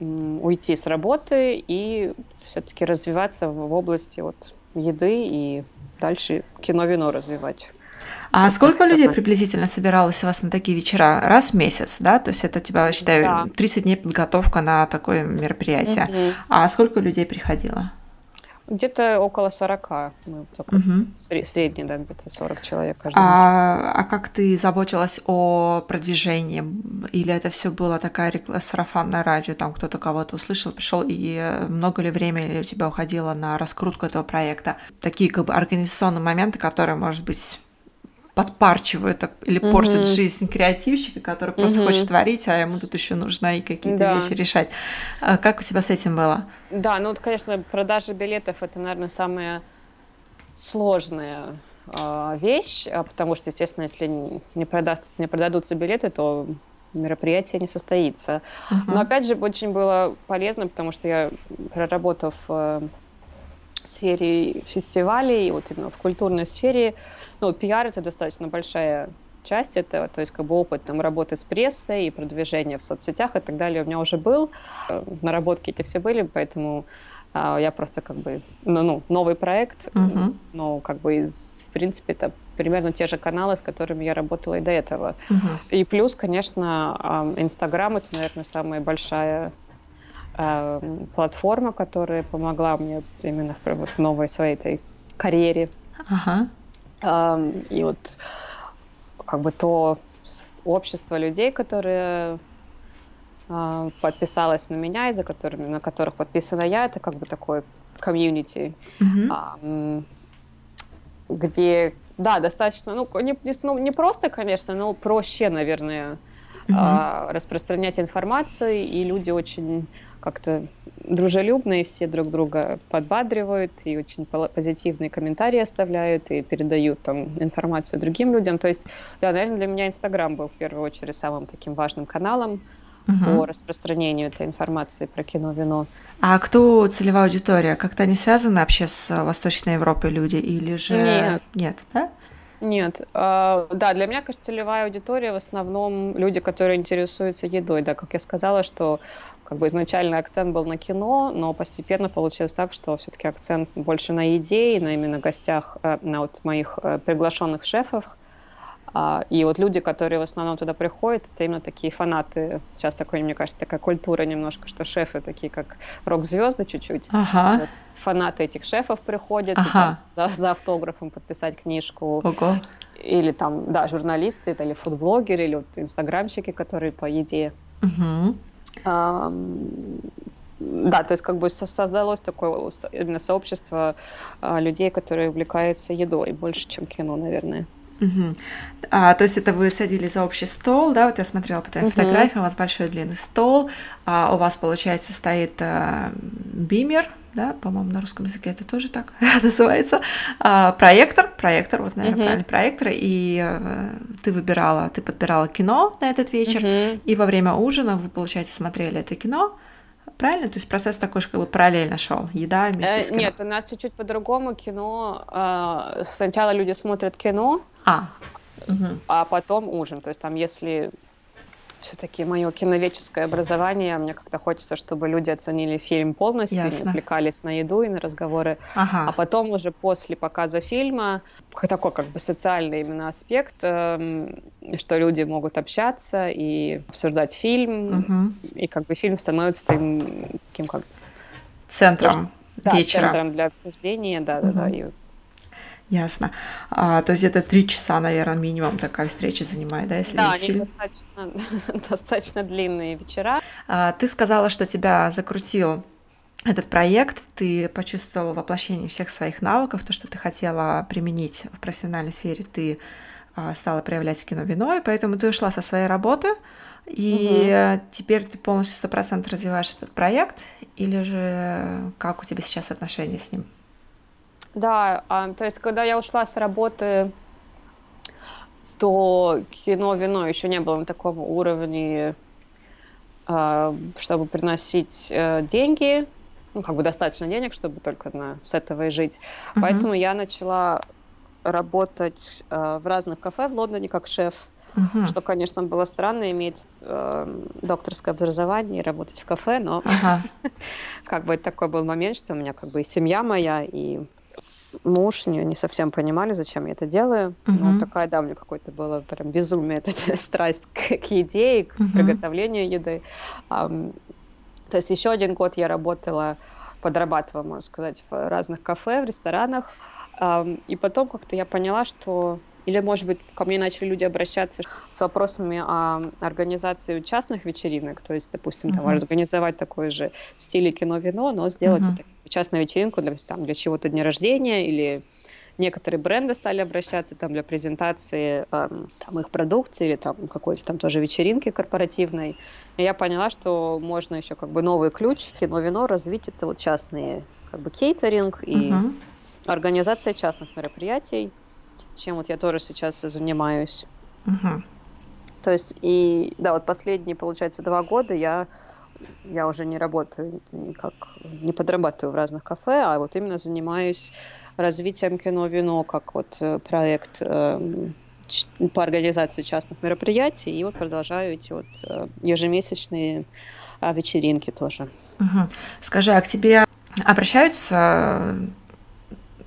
Speaker 2: м, уйти с работы и все-таки развиваться в, в области вот еды и дальше кино-вино развивать.
Speaker 1: А вот сколько людей приблизительно собиралось у вас на такие вечера? Раз в месяц, да? То есть это у тебя, считаю, да. 30 дней подготовка на такое мероприятие. Угу. А сколько людей приходило?
Speaker 2: Где-то около 40. Мы угу. средний, да, где-то 40 человек каждый
Speaker 1: а, а как ты заботилась о продвижении? Или это все было такая реклама, сарафанное радио, там кто-то кого-то услышал, пришел, и много ли времени у тебя уходило на раскрутку этого проекта? Такие как бы организационные моменты, которые, может быть, подпарчивают или угу. портят жизнь креативщика, который просто угу. хочет творить, а ему тут еще нужно и какие-то да. вещи решать. А как у тебя с этим было?
Speaker 2: Да, ну вот, конечно, продажа билетов это, наверное, самая сложная э, вещь, а потому что, естественно, если не, продаст, не продадутся билеты, то мероприятие не состоится. Uh-huh. Но опять же, очень было полезно, потому что я, проработав э, в сфере фестивалей, вот именно в культурной сфере, ну, пиар это достаточно большая часть этого, то есть как бы опыт там работы с прессой и продвижения в соцсетях и так далее у меня уже был, э, наработки эти все были, поэтому а, я просто как бы, ну, ну новый проект, uh-huh. но как бы из, в принципе, это примерно те же каналы, с которыми я работала и до этого. Uh-huh. И плюс, конечно, Инстаграм это, наверное, самая большая э, платформа, которая помогла мне именно в, в новой своей этой карьере.
Speaker 1: Uh-huh.
Speaker 2: И вот как бы то общество людей, которые а, подписалось на меня, и за которыми, на которых подписана я, это как бы такой комьюнити, mm-hmm. где, да, достаточно, ну не, ну, не просто, конечно, но проще, наверное, mm-hmm. распространять информацию, и люди очень как-то дружелюбные, все друг друга подбадривают и очень позитивные комментарии оставляют и передают там информацию другим людям. То есть, да, наверное, для меня Инстаграм был в первую очередь самым таким важным каналом угу. по распространению этой информации про кино, вино.
Speaker 1: А кто целевая аудитория? Как-то они связаны вообще с Восточной Европой люди или же...
Speaker 2: Нет.
Speaker 1: Нет, да?
Speaker 2: Нет. Э, да, для меня, кажется, целевая аудитория в основном люди, которые интересуются едой. Да, как я сказала, что как бы изначально акцент был на кино, но постепенно получилось так, что все-таки акцент больше на еде и на именно гостях, э, на вот моих э, приглашенных шефов. А, и вот люди, которые в основном туда приходят, это именно такие фанаты. Сейчас такой, мне кажется, такая культура немножко, что шефы такие, как рок-звезды чуть-чуть.
Speaker 1: Ага. Вот
Speaker 2: фанаты этих шефов приходят ага. и, там, за, за автографом подписать книжку.
Speaker 1: Ого.
Speaker 2: Или там, да, журналисты, или фудблогеры, или вот инстаграмщики, которые по еде.
Speaker 1: Угу
Speaker 2: да, то есть как бы создалось такое именно сообщество а, людей, которые увлекаются едой больше, чем кино, наверное.
Speaker 1: Угу. А, то есть это вы садились за общий стол, да? Вот я смотрела по твоим угу. фотографиям, у вас большой длинный стол, а у вас, получается, стоит а, бимер, да, по-моему, на русском языке это тоже так [laughs] называется, а, проектор, проектор, вот, наверное, uh-huh. правильно, проектор, и а, ты выбирала, ты подбирала кино на этот вечер, uh-huh. и во время ужина вы, получается, смотрели это кино, правильно? То есть процесс такой же как бы параллельно шел, еда вместе
Speaker 2: э, с кино. Нет, у нас чуть-чуть по-другому кино, э, сначала люди смотрят кино,
Speaker 1: а,
Speaker 2: угу. а потом ужин, то есть там если все-таки мое киноведческое образование. Мне как-то хочется, чтобы люди оценили фильм полностью, Ясно. не отвлекались на еду и на разговоры. Ага. А потом уже после показа фильма такой как бы социальный именно аспект, э, что люди могут общаться и обсуждать фильм, угу. и как бы фильм становится таким, таким как
Speaker 1: центром
Speaker 2: да, вечера. центром для обсуждения, да, угу. да, да. И
Speaker 1: Ясно. А, то есть это три часа, наверное, минимум такая встреча занимает, да, если
Speaker 2: Да, они фильм? достаточно, [laughs] достаточно длинные вечера.
Speaker 1: А, ты сказала, что тебя закрутил этот проект, ты почувствовала воплощение всех своих навыков, то, что ты хотела применить в профессиональной сфере, ты а, стала проявлять кино вино, и поэтому ты ушла со своей работы, и угу. теперь ты полностью сто процентов развиваешь этот проект, или же как у тебя сейчас отношения с ним?
Speaker 2: Да, а, то есть, когда я ушла с работы, то кино, вино еще не было на таком уровне, а, чтобы приносить а, деньги, ну, как бы достаточно денег, чтобы только на, с этого и жить. Uh-huh. Поэтому я начала работать а, в разных кафе в Лондоне как шеф. Uh-huh. Что, конечно, было странно иметь э, докторское образование и работать в кафе, но uh-huh. [laughs] как бы такой был момент, что у меня как бы и семья моя, и муж не, не совсем понимали, зачем я это делаю. Uh-huh. Ну, такая, да, у меня какое-то было прям безумие, [laughs] это страсть к, к еде и к uh-huh. приготовлению еды. Um, то есть еще один год я работала, подрабатывала, можно сказать, в разных кафе, в ресторанах. Um, и потом как-то я поняла, что или, может быть, ко мне начали люди обращаться с вопросами о организации частных вечеринок, то есть, допустим, там, uh-huh. организовать такой же в стиле кино-вино, но сделать uh-huh. это частную вечеринку для, там, для чего-то дня рождения или некоторые бренды стали обращаться там для презентации э, там, их продукции или там какой-то там тоже вечеринки корпоративной. И я поняла, что можно еще как бы новый ключ кино-вино развить это вот частные как бы кейтеринг и uh-huh. организация частных мероприятий чем вот я тоже сейчас занимаюсь. Угу. То есть, и да, вот последние, получается, два года я, я уже не работаю никак, не подрабатываю в разных кафе, а вот именно занимаюсь развитием кино-вино, как вот э, проект э, по организации частных мероприятий, и вот продолжаю эти вот э, ежемесячные э, вечеринки тоже.
Speaker 1: Угу. Скажи, а к тебе обращаются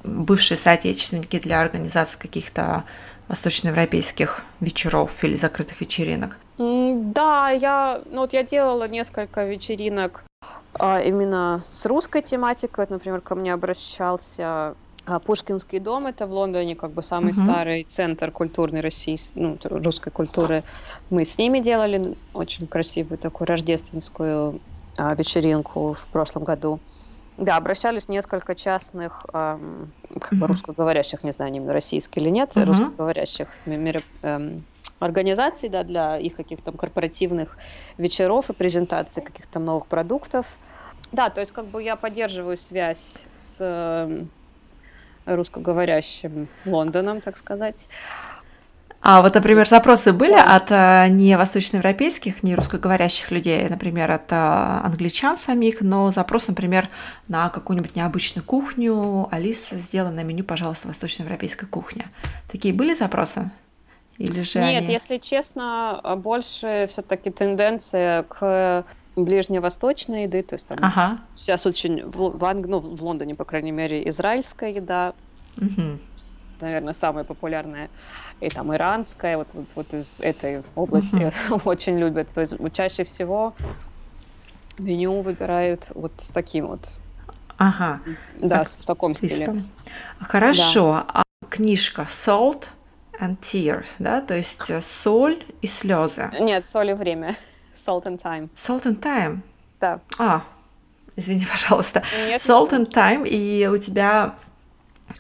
Speaker 1: бывшие соотечественники для организации каких-то восточноевропейских вечеров или закрытых вечеринок?
Speaker 2: Да, я, ну вот я делала несколько вечеринок а, именно с русской тематикой. Например, ко мне обращался а, Пушкинский дом, это в Лондоне как бы самый uh-huh. старый центр культурной России, ну, русской культуры. Мы с ними делали очень красивую такую рождественскую а, вечеринку в прошлом году. Да, обращались несколько частных эм, как бы русскоговорящих, не знаю, именно российские или нет, uh-huh. русскоговорящих мероп... эм, организаций, да, для их каких-то корпоративных вечеров и презентаций каких-то новых продуктов. Да, то есть как бы я поддерживаю связь с э, русскоговорящим Лондоном, так сказать.
Speaker 1: А вот, например, запросы были от а, не восточноевропейских, не русскоговорящих людей, например, от а, англичан самих, но запрос, например, на какую-нибудь необычную кухню. Алиса, сделай на меню, пожалуйста, восточноевропейская кухня. Такие были запросы?
Speaker 2: Или же Нет, они... если честно, больше все-таки тенденция к ближневосточной еды, то есть там ага. сейчас очень в, в, ну, в Лондоне, по крайней мере, израильская еда, угу. Наверное, самая популярная и там иранская, вот, вот, вот из этой области uh-huh. [laughs] очень любят. То есть чаще всего меню выбирают вот с таким вот.
Speaker 1: Ага.
Speaker 2: Да, так, в таком стиле.
Speaker 1: Хорошо. Да. А книжка Salt and Tears, да, то есть э, соль и слезы.
Speaker 2: Нет, соль и время. [laughs] Salt and Time.
Speaker 1: Salt and Time.
Speaker 2: Да.
Speaker 1: А, извини, [laughs] пожалуйста. Нет, Salt and Time, и у тебя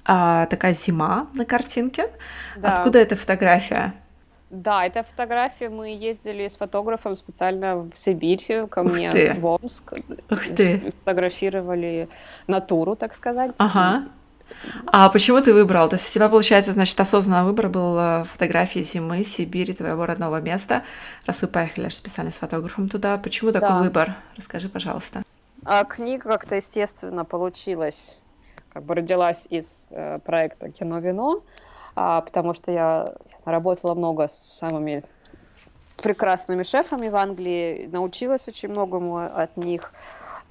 Speaker 1: а, такая зима на картинке. Да. Откуда эта фотография?
Speaker 2: Да, эта фотография мы ездили с фотографом специально в Сибирь ко Ух мне ты. в Омск. Ух ты. Фотографировали натуру, так сказать.
Speaker 1: Ага. А почему ты выбрал? То есть у тебя, получается, значит, осознанный выбор был фотографии зимы, Сибири, твоего родного места, раз вы поехали аж специально с фотографом туда. Почему такой да. выбор? Расскажи, пожалуйста.
Speaker 2: А книга как-то естественно получилась как бы родилась из э, проекта «Кино-вино», а, потому что я работала много с самыми прекрасными шефами в Англии, научилась очень многому от них.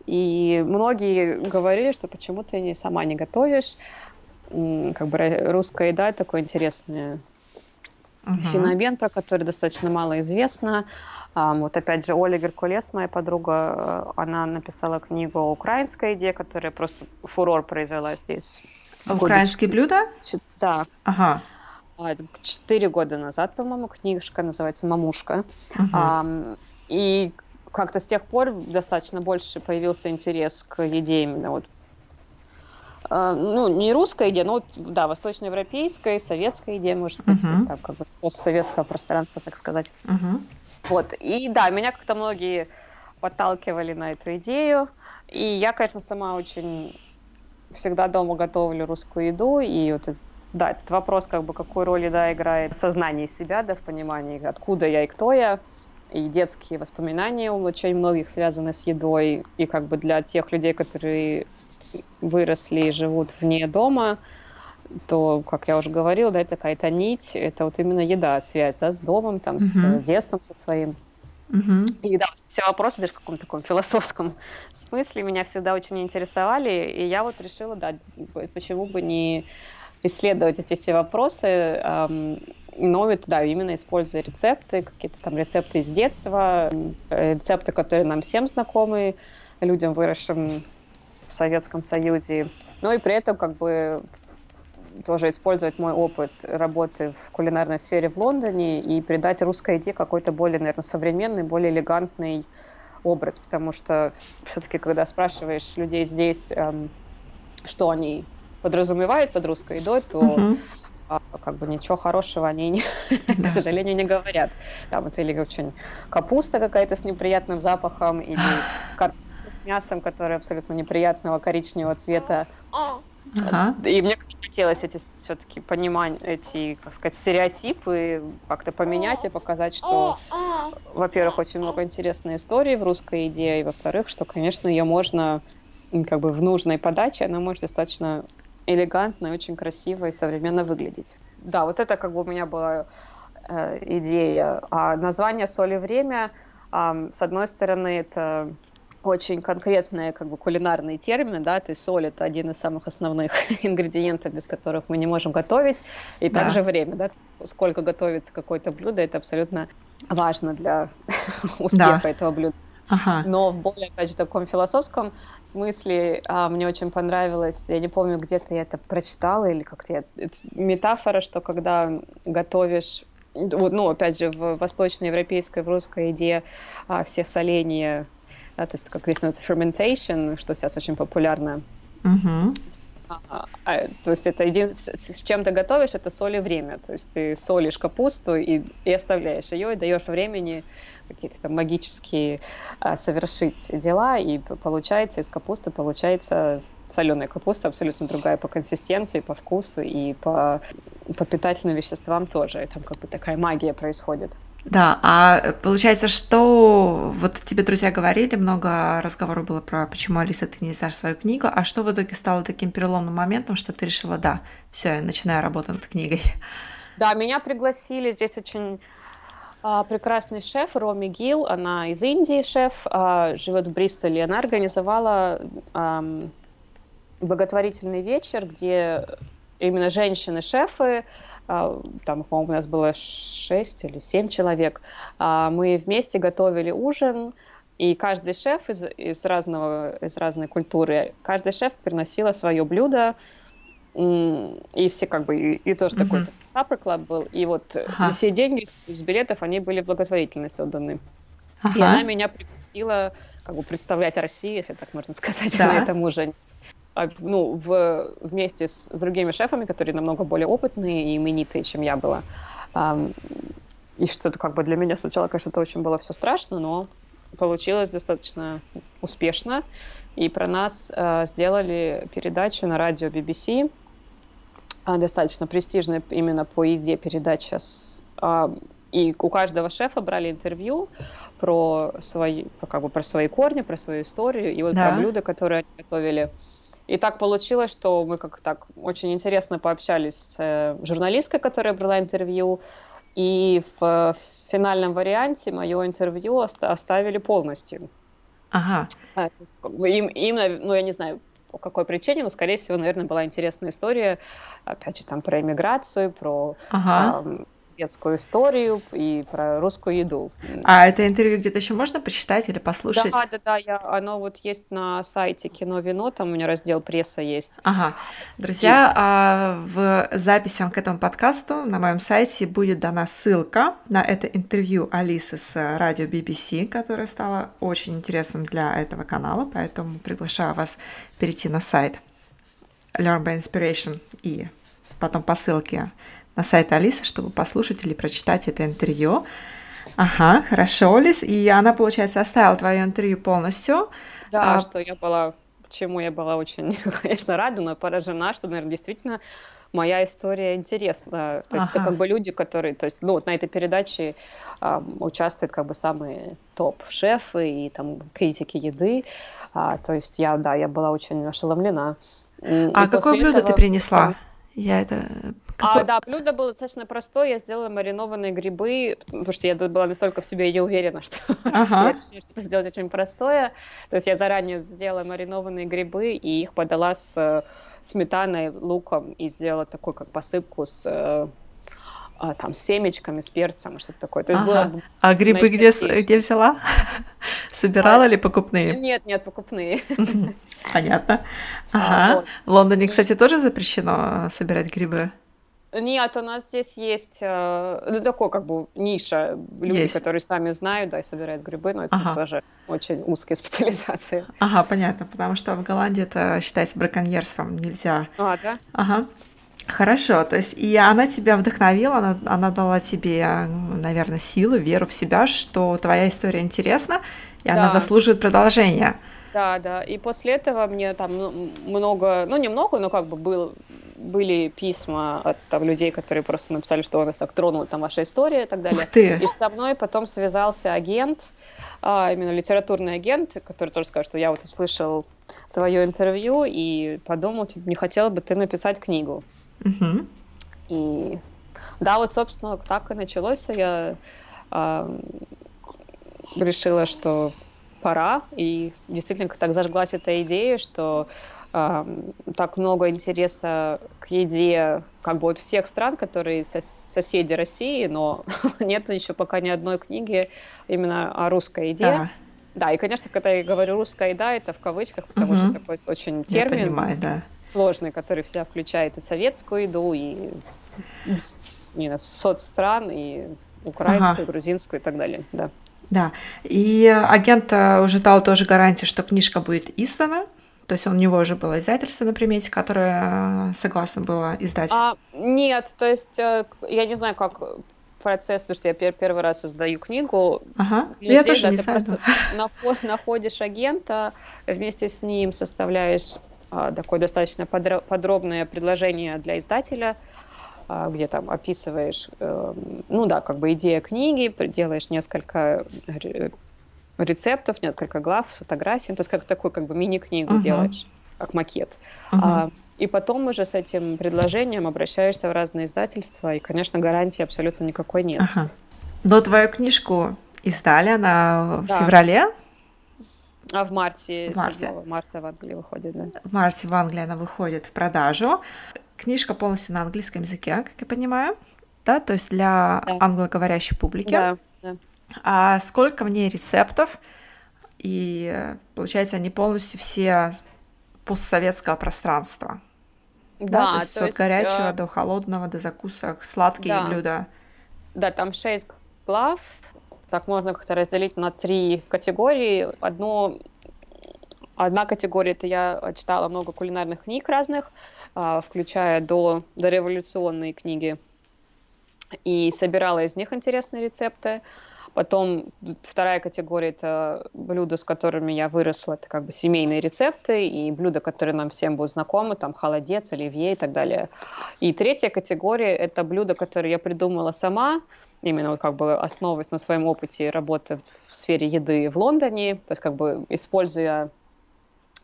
Speaker 2: И многие говорили, что почему ты не, сама не готовишь. Как бы русская еда такой интересный uh-huh. феномен, про который достаточно мало известно. Вот опять же, Оля Геркулес, моя подруга, э, она написала книгу о украинской еде, которая просто фурор произвела здесь.
Speaker 1: Украинские блюда?
Speaker 2: Да.
Speaker 1: Ага.
Speaker 2: Четыре года назад, по-моему, книжка называется «Мамушка». Uh-huh. И как-то с тех пор достаточно больше появился интерес к еде именно вот а, ну, не русской еде, но, да, восточноевропейской, советской еде, может быть, uh-huh. там, как бы с постсоветского пространства, так сказать.
Speaker 1: Uh-huh.
Speaker 2: Вот, и да, меня как-то многие подталкивали на эту идею, и я, конечно, сама очень всегда дома готовлю русскую еду, и вот этот, да, этот вопрос, как бы, какую роль еда играет в сознании себя, да, в понимании, откуда я и кто я, и детские воспоминания у очень многих связаны с едой, и как бы для тех людей, которые выросли и живут вне дома, то, как я уже говорила, да, это какая-то нить, это вот именно еда, связь, да, с домом, там, uh-huh. с детством, со своим.
Speaker 1: Uh-huh.
Speaker 2: И да, все вопросы даже в каком-то таком философском [laughs] смысле меня всегда очень интересовали, и я вот решила, да, почему бы не исследовать эти все вопросы, эм, но это, да, именно используя рецепты, какие-то там рецепты из детства, рецепты, которые нам всем знакомы, людям, выросшим в Советском Союзе. Ну и при этом как бы тоже использовать мой опыт работы в кулинарной сфере в Лондоне и придать русской еде какой-то более, наверное, современный, более элегантный образ, потому что все-таки, когда спрашиваешь людей здесь, эм, что они подразумевают под русской едой, то uh-huh. а, как бы ничего хорошего они, не, к сожалению, не говорят. Там это или очень капуста какая-то с неприятным запахом, или картошка [laughs] с мясом, которое абсолютно неприятного коричневого цвета.
Speaker 1: Ага.
Speaker 2: И мне хотелось эти все-таки понимать, эти, как сказать, стереотипы как-то поменять и показать, что, во-первых, очень много интересной истории в русской идее, и, во-вторых, что, конечно, ее можно как бы в нужной подаче, она может достаточно элегантно, и очень красиво и современно выглядеть. Да, вот это как бы у меня была э, идея. А название «Соль и время», э, с одной стороны, это очень конкретные как бы кулинарные термины, да, то есть соль это один из самых основных [laughs] ингредиентов, без которых мы не можем готовить, и да. также время, да, сколько готовится какое-то блюдо, это абсолютно важно для [laughs] успеха да. этого блюда.
Speaker 1: Ага.
Speaker 2: Но в более, опять же, таком философском смысле а, мне очень понравилось, я не помню, где-то я это прочитала или как-то я... метафора, что когда готовишь ну, опять же, в восточноевропейской, в русской еде а, все соления да, то есть как здесь называется fermentation, что сейчас очень популярно.
Speaker 1: Uh-huh.
Speaker 2: А, а, то есть это един... с чем ты готовишь, это соль и время. То есть ты солишь капусту и, и оставляешь ее, и даешь времени какие-то там магические а, совершить дела, и получается из капусты получается соленая капуста абсолютно другая по консистенции, по вкусу и по, по питательным веществам тоже. И там как бы такая магия происходит.
Speaker 1: Да, а получается, что вот тебе друзья говорили, много разговоров было про почему, Алиса, ты не издашь свою книгу, а что в итоге стало таким переломным моментом, что ты решила, да, все, я начинаю работать над книгой?
Speaker 2: Да, меня пригласили, здесь очень а, прекрасный шеф Роми Гил, она из Индии шеф, а, живет в Бристоле, она организовала а, благотворительный вечер, где именно женщины-шефы а, там, по-моему, у нас было 6 или 7 человек, а, мы вместе готовили ужин, и каждый шеф из, из, разного, из разной культуры, каждый шеф приносила свое блюдо, и все как бы, и, и тоже mm-hmm. такой supper club был, и вот ага. все деньги с, с билетов, они были благотворительность отданы. Ага. И она меня пригласила как бы представлять Россию, если так можно сказать, [laughs] да. на этом ужине. А, ну, в, вместе с, с другими шефами, которые намного более опытные и именитые, чем я была. Um, и что-то как бы для меня сначала, конечно, это очень было все страшно, но получилось достаточно успешно. И про нас uh, сделали передачу на радио BBC, а, достаточно престижная именно по еде передача. С, uh, и у каждого шефа брали интервью про свои, как бы про свои корни, про свою историю и вот да. про блюда, которые они готовили. И так получилось, что мы как так очень интересно пообщались с э, журналисткой, которая брала интервью, И в финальном варианте мое интервью оставили полностью.
Speaker 1: Ага.
Speaker 2: А, есть, им, им, ну, я не знаю, по какой причине, но, скорее всего, наверное, была интересная история, опять же, там про иммиграцию, про ага. э, светскую историю и про русскую еду.
Speaker 1: А это интервью где-то еще можно почитать или послушать?
Speaker 2: Да, да, да, я, оно вот есть на сайте Кино Вино, там у меня раздел пресса есть.
Speaker 1: Ага. Друзья, и... а, в записям к этому подкасту на моем сайте будет дана ссылка на это интервью Алисы с радио BBC, которое стало очень интересным для этого канала, поэтому приглашаю вас перейти на сайт Learn by Inspiration и потом по ссылке на сайт Алисы, чтобы послушать или прочитать это интервью. Ага, хорошо, Лис. И она, получается, оставила твое интервью полностью.
Speaker 2: Да, а... что я была, чему я была очень, [laughs] конечно, рада, но поражена, что, наверное, действительно моя история интересна. То есть ага. это как бы люди, которые, то есть, ну, вот на этой передаче э, участвуют как бы самые топ-шефы и там критики еды. А, то есть я, да, я была очень ошеломлена.
Speaker 1: А и какое блюдо этого... ты принесла? Я это...
Speaker 2: А, да, блюдо было достаточно простое. Я сделала маринованные грибы, потому что я была настолько в себе не уверена, [laughs] что, ага. что я решила что-то сделать очень простое. То есть я заранее сделала маринованные грибы и их подала с сметаной, луком и сделала такую как посыпку с э, а, там, с семечками, с перцем, что-то такое. То есть ага. было
Speaker 1: а грибы где, где взяла? [laughs] Собирала а, ли покупные?
Speaker 2: Нет, нет, покупные. [laughs]
Speaker 1: Понятно. А, ага. А, вот. В Лондоне, кстати, тоже запрещено собирать грибы?
Speaker 2: Нет, у нас здесь есть, э, ну, такой как бы ниша, люди, есть. которые сами знают, да, и собирают грибы, но это ага. тоже очень узкие [laughs] специализации.
Speaker 1: Ага, понятно, потому что в Голландии это считается браконьерством, нельзя.
Speaker 2: А, да?
Speaker 1: Ага. Хорошо, то есть и она тебя вдохновила, она, она дала тебе, наверное, силы, веру в себя, что твоя история интересна, и да. она заслуживает продолжения.
Speaker 2: Да, да, и после этого мне там ну, много, ну немного, но как бы был, были письма от там, людей, которые просто написали, что вас так тронула там ваша история и так далее.
Speaker 1: Ух ты.
Speaker 2: И со мной потом связался агент, а, именно литературный агент, который тоже сказал, что я вот услышал твое интервью и подумал, типа, не хотела бы ты написать книгу.
Speaker 1: Угу.
Speaker 2: И да, вот, собственно, так и началось. Я э, решила, что пора, и действительно так зажглась эта идея, что э, так много интереса к еде как бы от всех стран, которые сос соседи России, но [laughs] нет еще пока ни одной книги именно о русской еде. Да. Да, и, конечно, когда я говорю русская еда, это в кавычках, потому угу. что такой очень термин я понимаю, да. сложный, который вся включает и советскую еду, и не знаю, соцстран, и украинскую, ага. грузинскую и так далее. Да.
Speaker 1: Да. И агент э, уже дал тоже гарантию, что книжка будет издана. То есть у него уже было издательство на примете, которое э, согласно было издать.
Speaker 2: А, нет, то есть э, я не знаю, как процесс, потому что я пер первый раз издаю книгу.
Speaker 1: Ага, Везде, я тоже да, не ты знаю.
Speaker 2: просто [laughs] находишь агента, вместе с ним составляешь а, такое достаточно подро подробное предложение для издателя, а, где там описываешь, э, ну да, как бы идея книги, делаешь несколько рецептов, несколько глав, фотографий, то есть как такую как бы мини-книгу uh-huh. делаешь, как макет. Uh-huh. А, и потом уже с этим предложением обращаешься в разные издательства, и, конечно, гарантии абсолютно никакой нет. Ага.
Speaker 1: Но твою книжку издали, она в да. феврале?
Speaker 2: А в марте, в марте. марта в Англии выходит, да.
Speaker 1: В марте в Англии она выходит в продажу. Книжка полностью на английском языке, как я понимаю, да, то есть для да. англоговорящей публики.
Speaker 2: Да, да.
Speaker 1: А сколько в ней рецептов? И получается, они полностью все постсоветского пространства. Да, да, то есть то от есть, горячего э... до холодного, до закусок, сладкие да. блюда.
Speaker 2: Да, там шесть глав. Так можно как-то разделить на три категории. Одно, одна категория это я читала много кулинарных книг разных, а, включая до, до революционные книги, и собирала из них интересные рецепты. Потом вторая категория – это блюда, с которыми я выросла, это как бы семейные рецепты и блюда, которые нам всем будут знакомы, там холодец, оливье и так далее. И третья категория – это блюда, которые я придумала сама, именно вот как бы основываясь на своем опыте работы в сфере еды в Лондоне, то есть как бы используя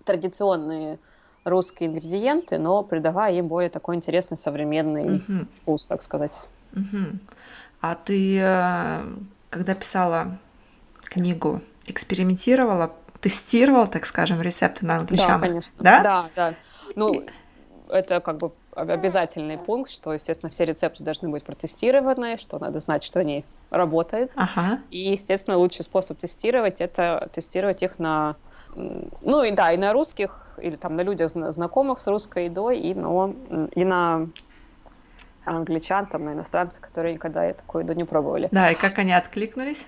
Speaker 2: традиционные русские ингредиенты, но придавая им более такой интересный современный uh-huh. вкус, так сказать.
Speaker 1: Uh-huh. А ты, э, когда писала книгу, экспериментировала, тестировала, так скажем, рецепты на англичан?
Speaker 2: Да, конечно.
Speaker 1: Да?
Speaker 2: Да, да. Ну, это как бы обязательный пункт, что, естественно, все рецепты должны быть протестированы, что надо знать, что они работают.
Speaker 1: Ага.
Speaker 2: И, естественно, лучший способ тестировать это тестировать их на, ну и да, и на русских или там на людях знакомых с русской едой, и на, и на англичан, там, на иностранцев, которые никогда такую еду не пробовали.
Speaker 1: Да, и как они откликнулись?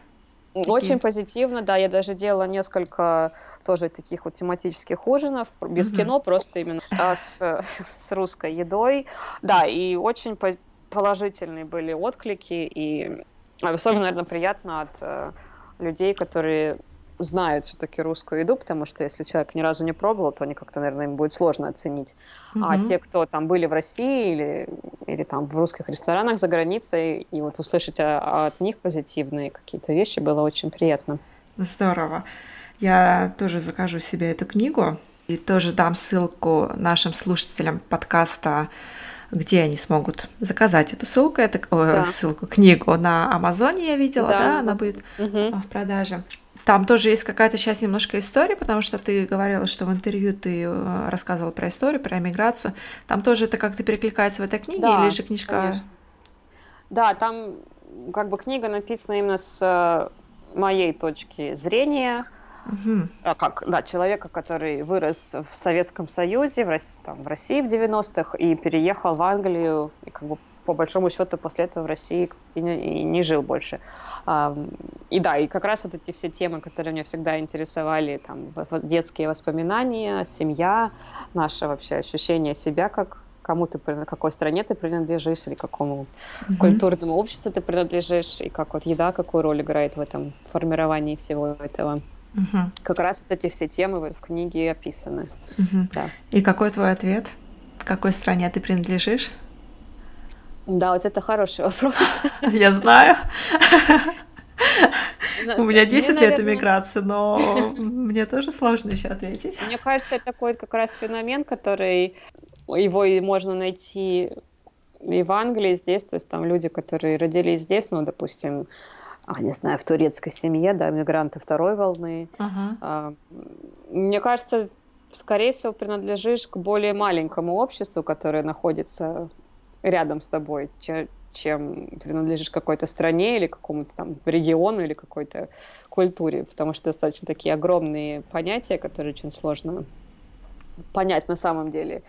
Speaker 2: Очень Такие. позитивно, да. Я даже делала несколько тоже таких вот тематических ужинов без mm-hmm. кино, просто именно а с, [laughs] с русской едой. Да, и очень по- положительные были отклики, и особенно, наверное, приятно от э, людей, которые знают все-таки русскую еду, потому что если человек ни разу не пробовал, то они как-то, наверное, им будет сложно оценить. Угу. А те, кто там были в России или, или там в русских ресторанах за границей, и вот услышать от них позитивные какие-то вещи было очень приятно.
Speaker 1: Здорово. Я тоже закажу себе эту книгу и тоже дам ссылку нашим слушателям подкаста где они смогут заказать эту ссылку, это, да. ссылку, книгу на Амазоне я видела, да, да она будет угу. в продаже. Там тоже есть какая-то часть немножко истории, потому что ты говорила, что в интервью ты э, рассказывала про историю, про эмиграцию. Там тоже это как-то перекликается в этой книге да, или же книжка? Конечно.
Speaker 2: Да, там как бы книга написана именно с э, моей точки зрения. Угу. Как, да, человека, который вырос в Советском Союзе, в России, там, в России в 90-х и переехал в Англию, и как бы по большому счету после этого в России и не, и не жил больше. И да, и как раз вот эти все темы, которые меня всегда интересовали, там, детские воспоминания, семья, наше вообще ощущение себя как кому ты, какой стране ты принадлежишь, или какому mm-hmm. культурному обществу ты принадлежишь, и как вот еда какую роль играет в этом формировании всего этого. Mm-hmm. Как раз вот эти все темы в книге описаны.
Speaker 1: Mm-hmm. Да. И какой твой ответ? Какой стране ты принадлежишь?
Speaker 2: Да, вот это хороший вопрос. [laughs]
Speaker 1: Я знаю. У меня 10 лет эмиграции, но [laughs] мне тоже сложно еще ответить.
Speaker 2: Мне кажется, это такой как раз феномен, который его и можно найти и в Англии, здесь, то есть там люди, которые родились здесь, ну, допустим, а, не знаю, в турецкой семье, да, мигранты второй волны. Uh-huh. Мне кажется, скорее всего, принадлежишь к более маленькому обществу, которое находится рядом с тобой, чем принадлежишь какой-то стране или какому-то там региону или какой-то культуре, потому что достаточно такие огромные понятия, которые очень сложно понять на самом деле.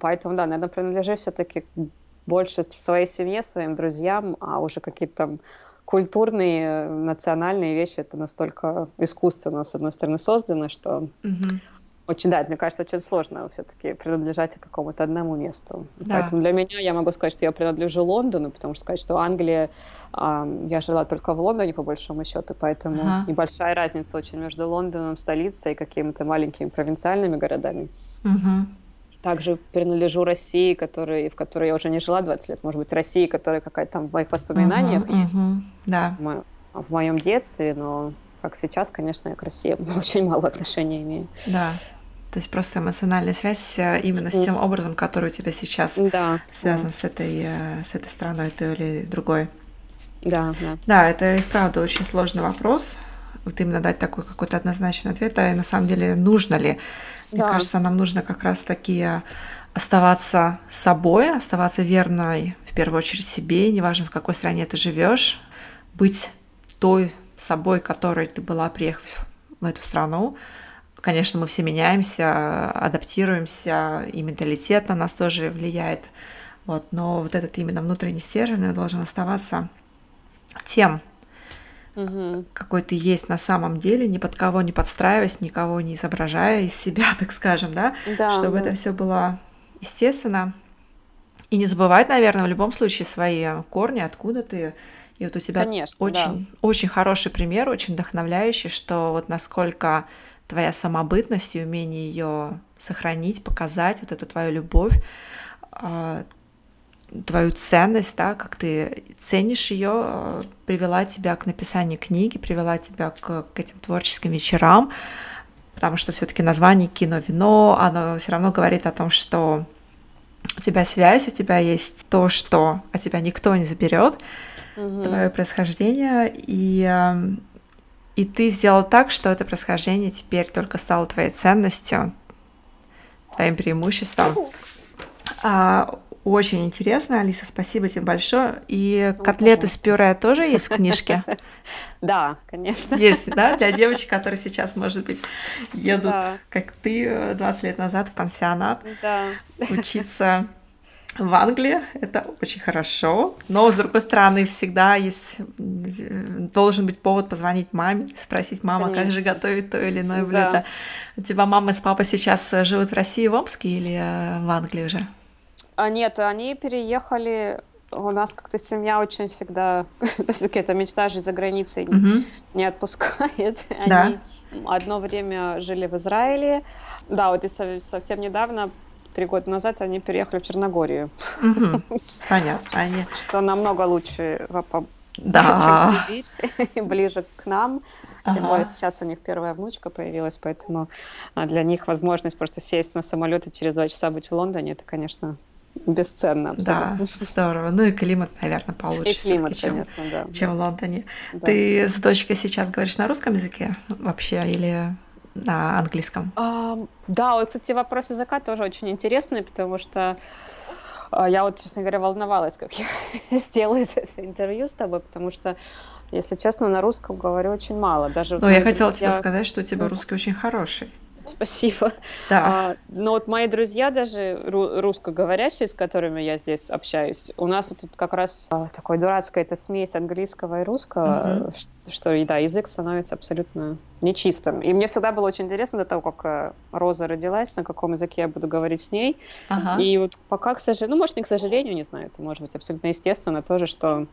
Speaker 2: Поэтому, да, наверное, принадлежишь все-таки больше своей семье, своим друзьям, а уже какие-то там культурные, национальные вещи, это настолько искусственно, с одной стороны, создано, что mm-hmm очень, да, мне кажется, очень сложно все-таки принадлежать какому-то одному месту. Да. Поэтому для меня я могу сказать, что я принадлежу Лондону, потому что сказать, что Англия, э, я жила только в Лондоне, по большому счету, поэтому ага. небольшая разница очень между Лондоном, столицей, и какими-то маленькими провинциальными городами. Угу. Также принадлежу России, который, в которой я уже не жила 20 лет, может быть, России, которая какая-то там в моих воспоминаниях угу, есть. Угу.
Speaker 1: Да.
Speaker 2: В, в моем детстве, но как сейчас, конечно, я к России [laughs] очень мало отношения имею.
Speaker 1: Да. То есть просто эмоциональная связь э, именно с тем образом, который у тебя сейчас
Speaker 2: да,
Speaker 1: связан
Speaker 2: да.
Speaker 1: с этой э, с этой страной, той или другой.
Speaker 2: Да, да.
Speaker 1: Да, это и правда очень сложный вопрос. Вот именно дать такой какой-то однозначный ответ, а на самом деле нужно ли? Мне да. кажется, нам нужно как раз таки оставаться собой, оставаться верной в первую очередь себе, неважно в какой стране ты живешь, быть той собой, которой ты была, приехав в эту страну, Конечно, мы все меняемся, адаптируемся, и менталитет на нас тоже влияет. Вот, но вот этот именно внутренний стержень должен оставаться тем, угу. какой ты есть на самом деле, ни под кого не подстраиваясь, никого не изображая из себя, [laughs] так скажем, да, да чтобы да. это все было естественно. И не забывать, наверное, в любом случае свои корни, откуда ты. И вот у тебя Конечно, очень, да. очень хороший пример, очень вдохновляющий, что вот насколько твоя самобытность и умение ее сохранить, показать, вот эту твою любовь, а, твою ценность, да, как ты ценишь ее, а, привела тебя к написанию книги, привела тебя к, к этим творческим вечерам, потому что все-таки название кино-вино, оно все равно говорит о том, что у тебя связь, у тебя есть то, что от тебя никто не заберет, угу. твое происхождение, и, и ты сделал так, что это происхождение теперь только стало твоей ценностью, твоим преимуществом. А, очень интересно, Алиса, спасибо тебе большое. И котлеты с пюре тоже есть в книжке? [laughs]
Speaker 2: Да, конечно.
Speaker 1: Есть, да, для девочек, которые сейчас, может быть, едут, как ты, 20 лет назад в пансионат, учиться в Англии. Это очень хорошо. Но, с другой стороны, всегда есть должен быть повод позвонить маме, спросить, мама, Конечно. как же готовить то или иное блюдо. Да. У тебя мама с папой сейчас живут в России, в Омске или э, в Англии уже?
Speaker 2: А, нет, они переехали у нас как-то семья очень всегда, [laughs] все-таки эта мечта жить за границей не отпускает. [laughs] Да. Они одно время жили в Израиле. Да, вот и совсем недавно, три года назад, они переехали в Черногорию. [laughs]
Speaker 1: Понятно.
Speaker 2: Они... Что намного лучше, да. чем Сибирь, [laughs] ближе к нам. Тем ага. более сейчас у них первая внучка появилась, поэтому а, для них возможность просто сесть на самолет и через два часа быть в Лондоне, это, конечно, бесценно
Speaker 1: абсолютно. Да, здорово. Ну и климат, наверное, получше и климат, чем, конечно, да. чем в Лондоне. Да. Ты с дочкой сейчас говоришь на русском языке вообще или на английском?
Speaker 2: А, да, вот, кстати, вопрос языка тоже очень интересный, потому что а, я вот, честно говоря, волновалась, как я [laughs] сделаю это [laughs] интервью с тобой, потому что если честно, на русском говорю очень мало. Даже
Speaker 1: ну, я хотела тебе сказать, что у тебя русский очень хороший.
Speaker 2: Спасибо. Да. А, но вот мои друзья даже русскоговорящие, с которыми я здесь общаюсь, у нас тут как раз а, такой дурацкая это смесь английского и русского, угу. что, что да, язык становится абсолютно нечистым. И мне всегда было очень интересно до того, как э, Роза родилась, на каком языке я буду говорить с ней. Ага. И вот пока, к сожалению, ну, может, не к сожалению, не знаю, это может быть абсолютно естественно тоже, что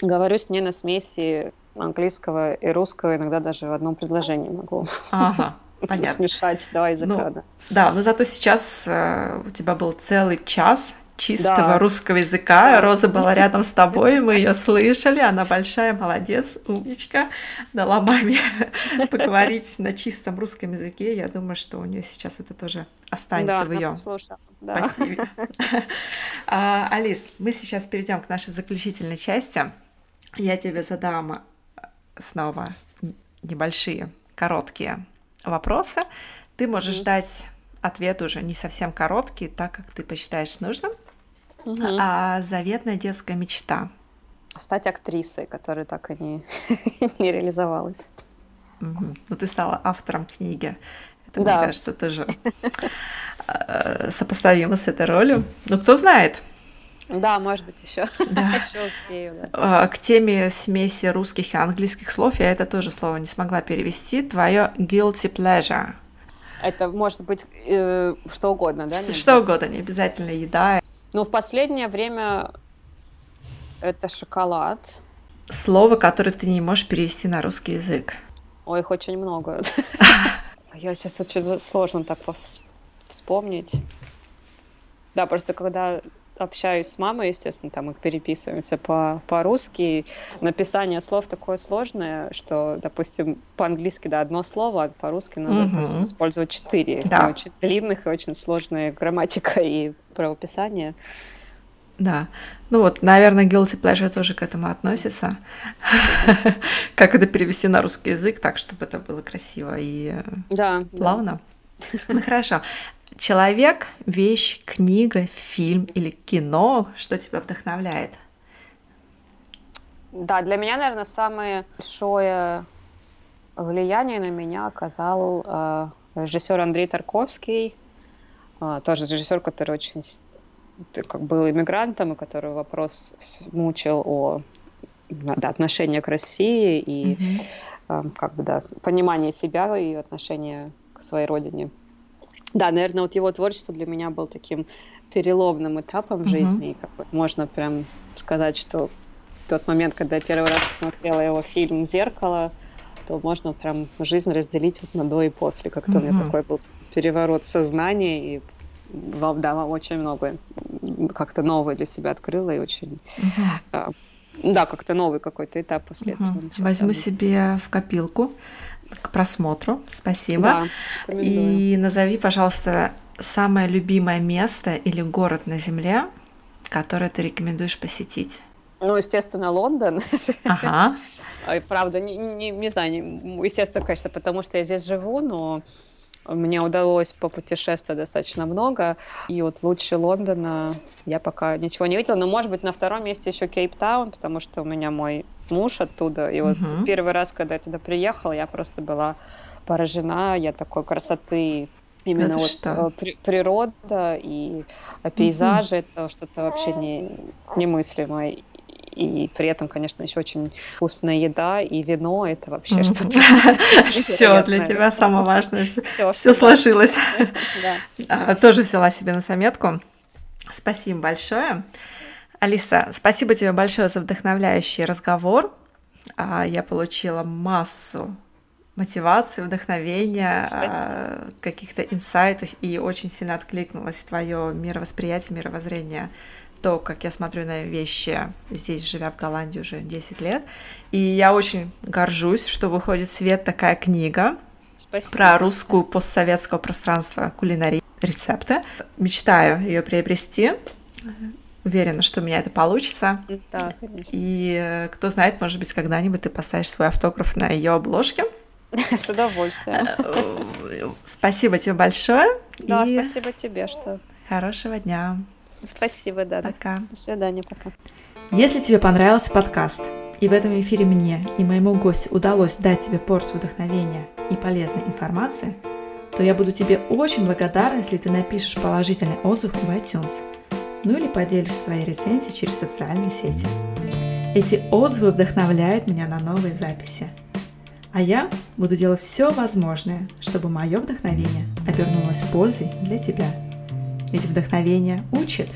Speaker 2: говорю с ней на смеси английского и русского, иногда даже в одном предложении могу.
Speaker 1: Ага. Понятно.
Speaker 2: смешать два языка.
Speaker 1: Ну, да. да, но зато сейчас э, у тебя был целый час чистого да. русского языка. Роза была рядом с тобой, мы ее слышали. Она большая, молодец, умничка. Дала маме [laughs] поговорить на чистом русском языке. Я думаю, что у нее сейчас это тоже останется
Speaker 2: да,
Speaker 1: в ее
Speaker 2: да.
Speaker 1: Спасибо. [laughs] а, Алис, мы сейчас перейдем к нашей заключительной части. Я тебе задам снова небольшие, короткие вопросы. Ты можешь mm-hmm. дать ответ уже не совсем короткий, так как ты посчитаешь нужным. Mm-hmm. А заветная детская мечта.
Speaker 2: Стать актрисой, которая так и не, [laughs] не реализовалась.
Speaker 1: Угу. Ну, ты стала автором книги. Это, да. мне кажется, тоже э, сопоставимо с этой ролью. Ну, кто знает,
Speaker 2: да, может быть, еще. Да. [laughs] еще успею. Да.
Speaker 1: А, к теме смеси русских и английских слов я это тоже слово не смогла перевести. Твое guilty pleasure.
Speaker 2: Это может быть э, что угодно, да?
Speaker 1: Что угодно, не обязательно еда.
Speaker 2: Ну, в последнее время это шоколад.
Speaker 1: Слово, которое ты не можешь перевести на русский язык.
Speaker 2: Ой, их очень много. [laughs] Я сейчас очень сложно так вспомнить. Да, просто когда общаюсь с мамой, естественно, там мы переписываемся по- по-русски. Написание слов такое сложное, что, допустим, по-английски, да, одно слово, а по-русски надо, угу. допустим, использовать четыре. Да. Очень длинных и очень сложная грамматика и правописание.
Speaker 1: Да. Ну вот, наверное, guilty pleasure тоже к этому относится. [laughs] Как это перевести на русский язык так, чтобы это было красиво и плавно? Ну хорошо. Человек, вещь, книга, фильм или кино, что тебя вдохновляет?
Speaker 2: Да, для меня, наверное, самое большое влияние на меня оказал э, режиссер Андрей Тарковский, э, тоже режиссер, который очень как был иммигрантом, и который вопрос мучил о да, отношении к России и mm-hmm. э, как бы да понимание себя и отношение к своей родине. Да, наверное, вот его творчество для меня был таким переломным этапом в mm-hmm. жизни. Как можно прям сказать, что в тот момент, когда я первый раз посмотрела его фильм «Зеркало», то можно прям жизнь разделить вот на до и после. Как-то mm-hmm. у меня такой был переворот сознания, и да, очень много как-то новое для себя открыла, и очень... Mm-hmm. Да, как-то новый какой-то этап после
Speaker 1: этого. Возьму себе в копилку к просмотру. Спасибо. Да, И назови, пожалуйста, самое любимое место или город на Земле, которое ты рекомендуешь посетить.
Speaker 2: Ну, естественно, Лондон.
Speaker 1: Ага. [laughs]
Speaker 2: Правда, не, не, не знаю, не, естественно, конечно, потому что я здесь живу, но мне удалось попутешествовать достаточно много, и вот лучше Лондона я пока ничего не видела, но, может быть, на втором месте еще Кейптаун, потому что у меня мой муж оттуда, и вот угу. первый раз, когда я туда приехала, я просто была поражена, я такой красоты именно это вот что? Э, природа и пейзажи, угу. это что-то вообще не, немыслимое и при этом, конечно, еще очень вкусная еда и вино, это вообще что-то [laughs]
Speaker 1: Все для тебя самое важное, все сложилось. [laughs] А, тоже взяла себе на заметку. Спасибо большое. Алиса, спасибо тебе большое за вдохновляющий разговор. А, я получила массу мотивации, вдохновения, а, каких-то инсайтов и очень сильно откликнулось твое мировосприятие, мировоззрение то, как я смотрю на вещи здесь, живя в Голландии уже 10 лет. И я очень горжусь, что выходит в свет такая книга Спасибо. про русскую постсоветского пространства кулинарии рецепты. Мечтаю ее приобрести. Уверена, что у меня это получится.
Speaker 2: Да, конечно.
Speaker 1: И э, кто знает, может быть, когда-нибудь ты поставишь свой автограф на ее обложке. [laughs]
Speaker 2: С удовольствием.
Speaker 1: Э, спасибо тебе большое.
Speaker 2: Да, и... спасибо тебе, что.
Speaker 1: Хорошего дня.
Speaker 2: Спасибо, да.
Speaker 1: Пока.
Speaker 2: До свидания, пока.
Speaker 1: Если тебе понравился подкаст, и в этом эфире мне и моему гостю удалось дать тебе порцию вдохновения и полезной информации, то я буду тебе очень благодарна, если ты напишешь положительный отзыв в iTunes, ну или поделишься своей рецензией через социальные сети. Эти отзывы вдохновляют меня на новые записи. А я буду делать все возможное, чтобы мое вдохновение обернулось пользой для тебя. Ведь вдохновение учит.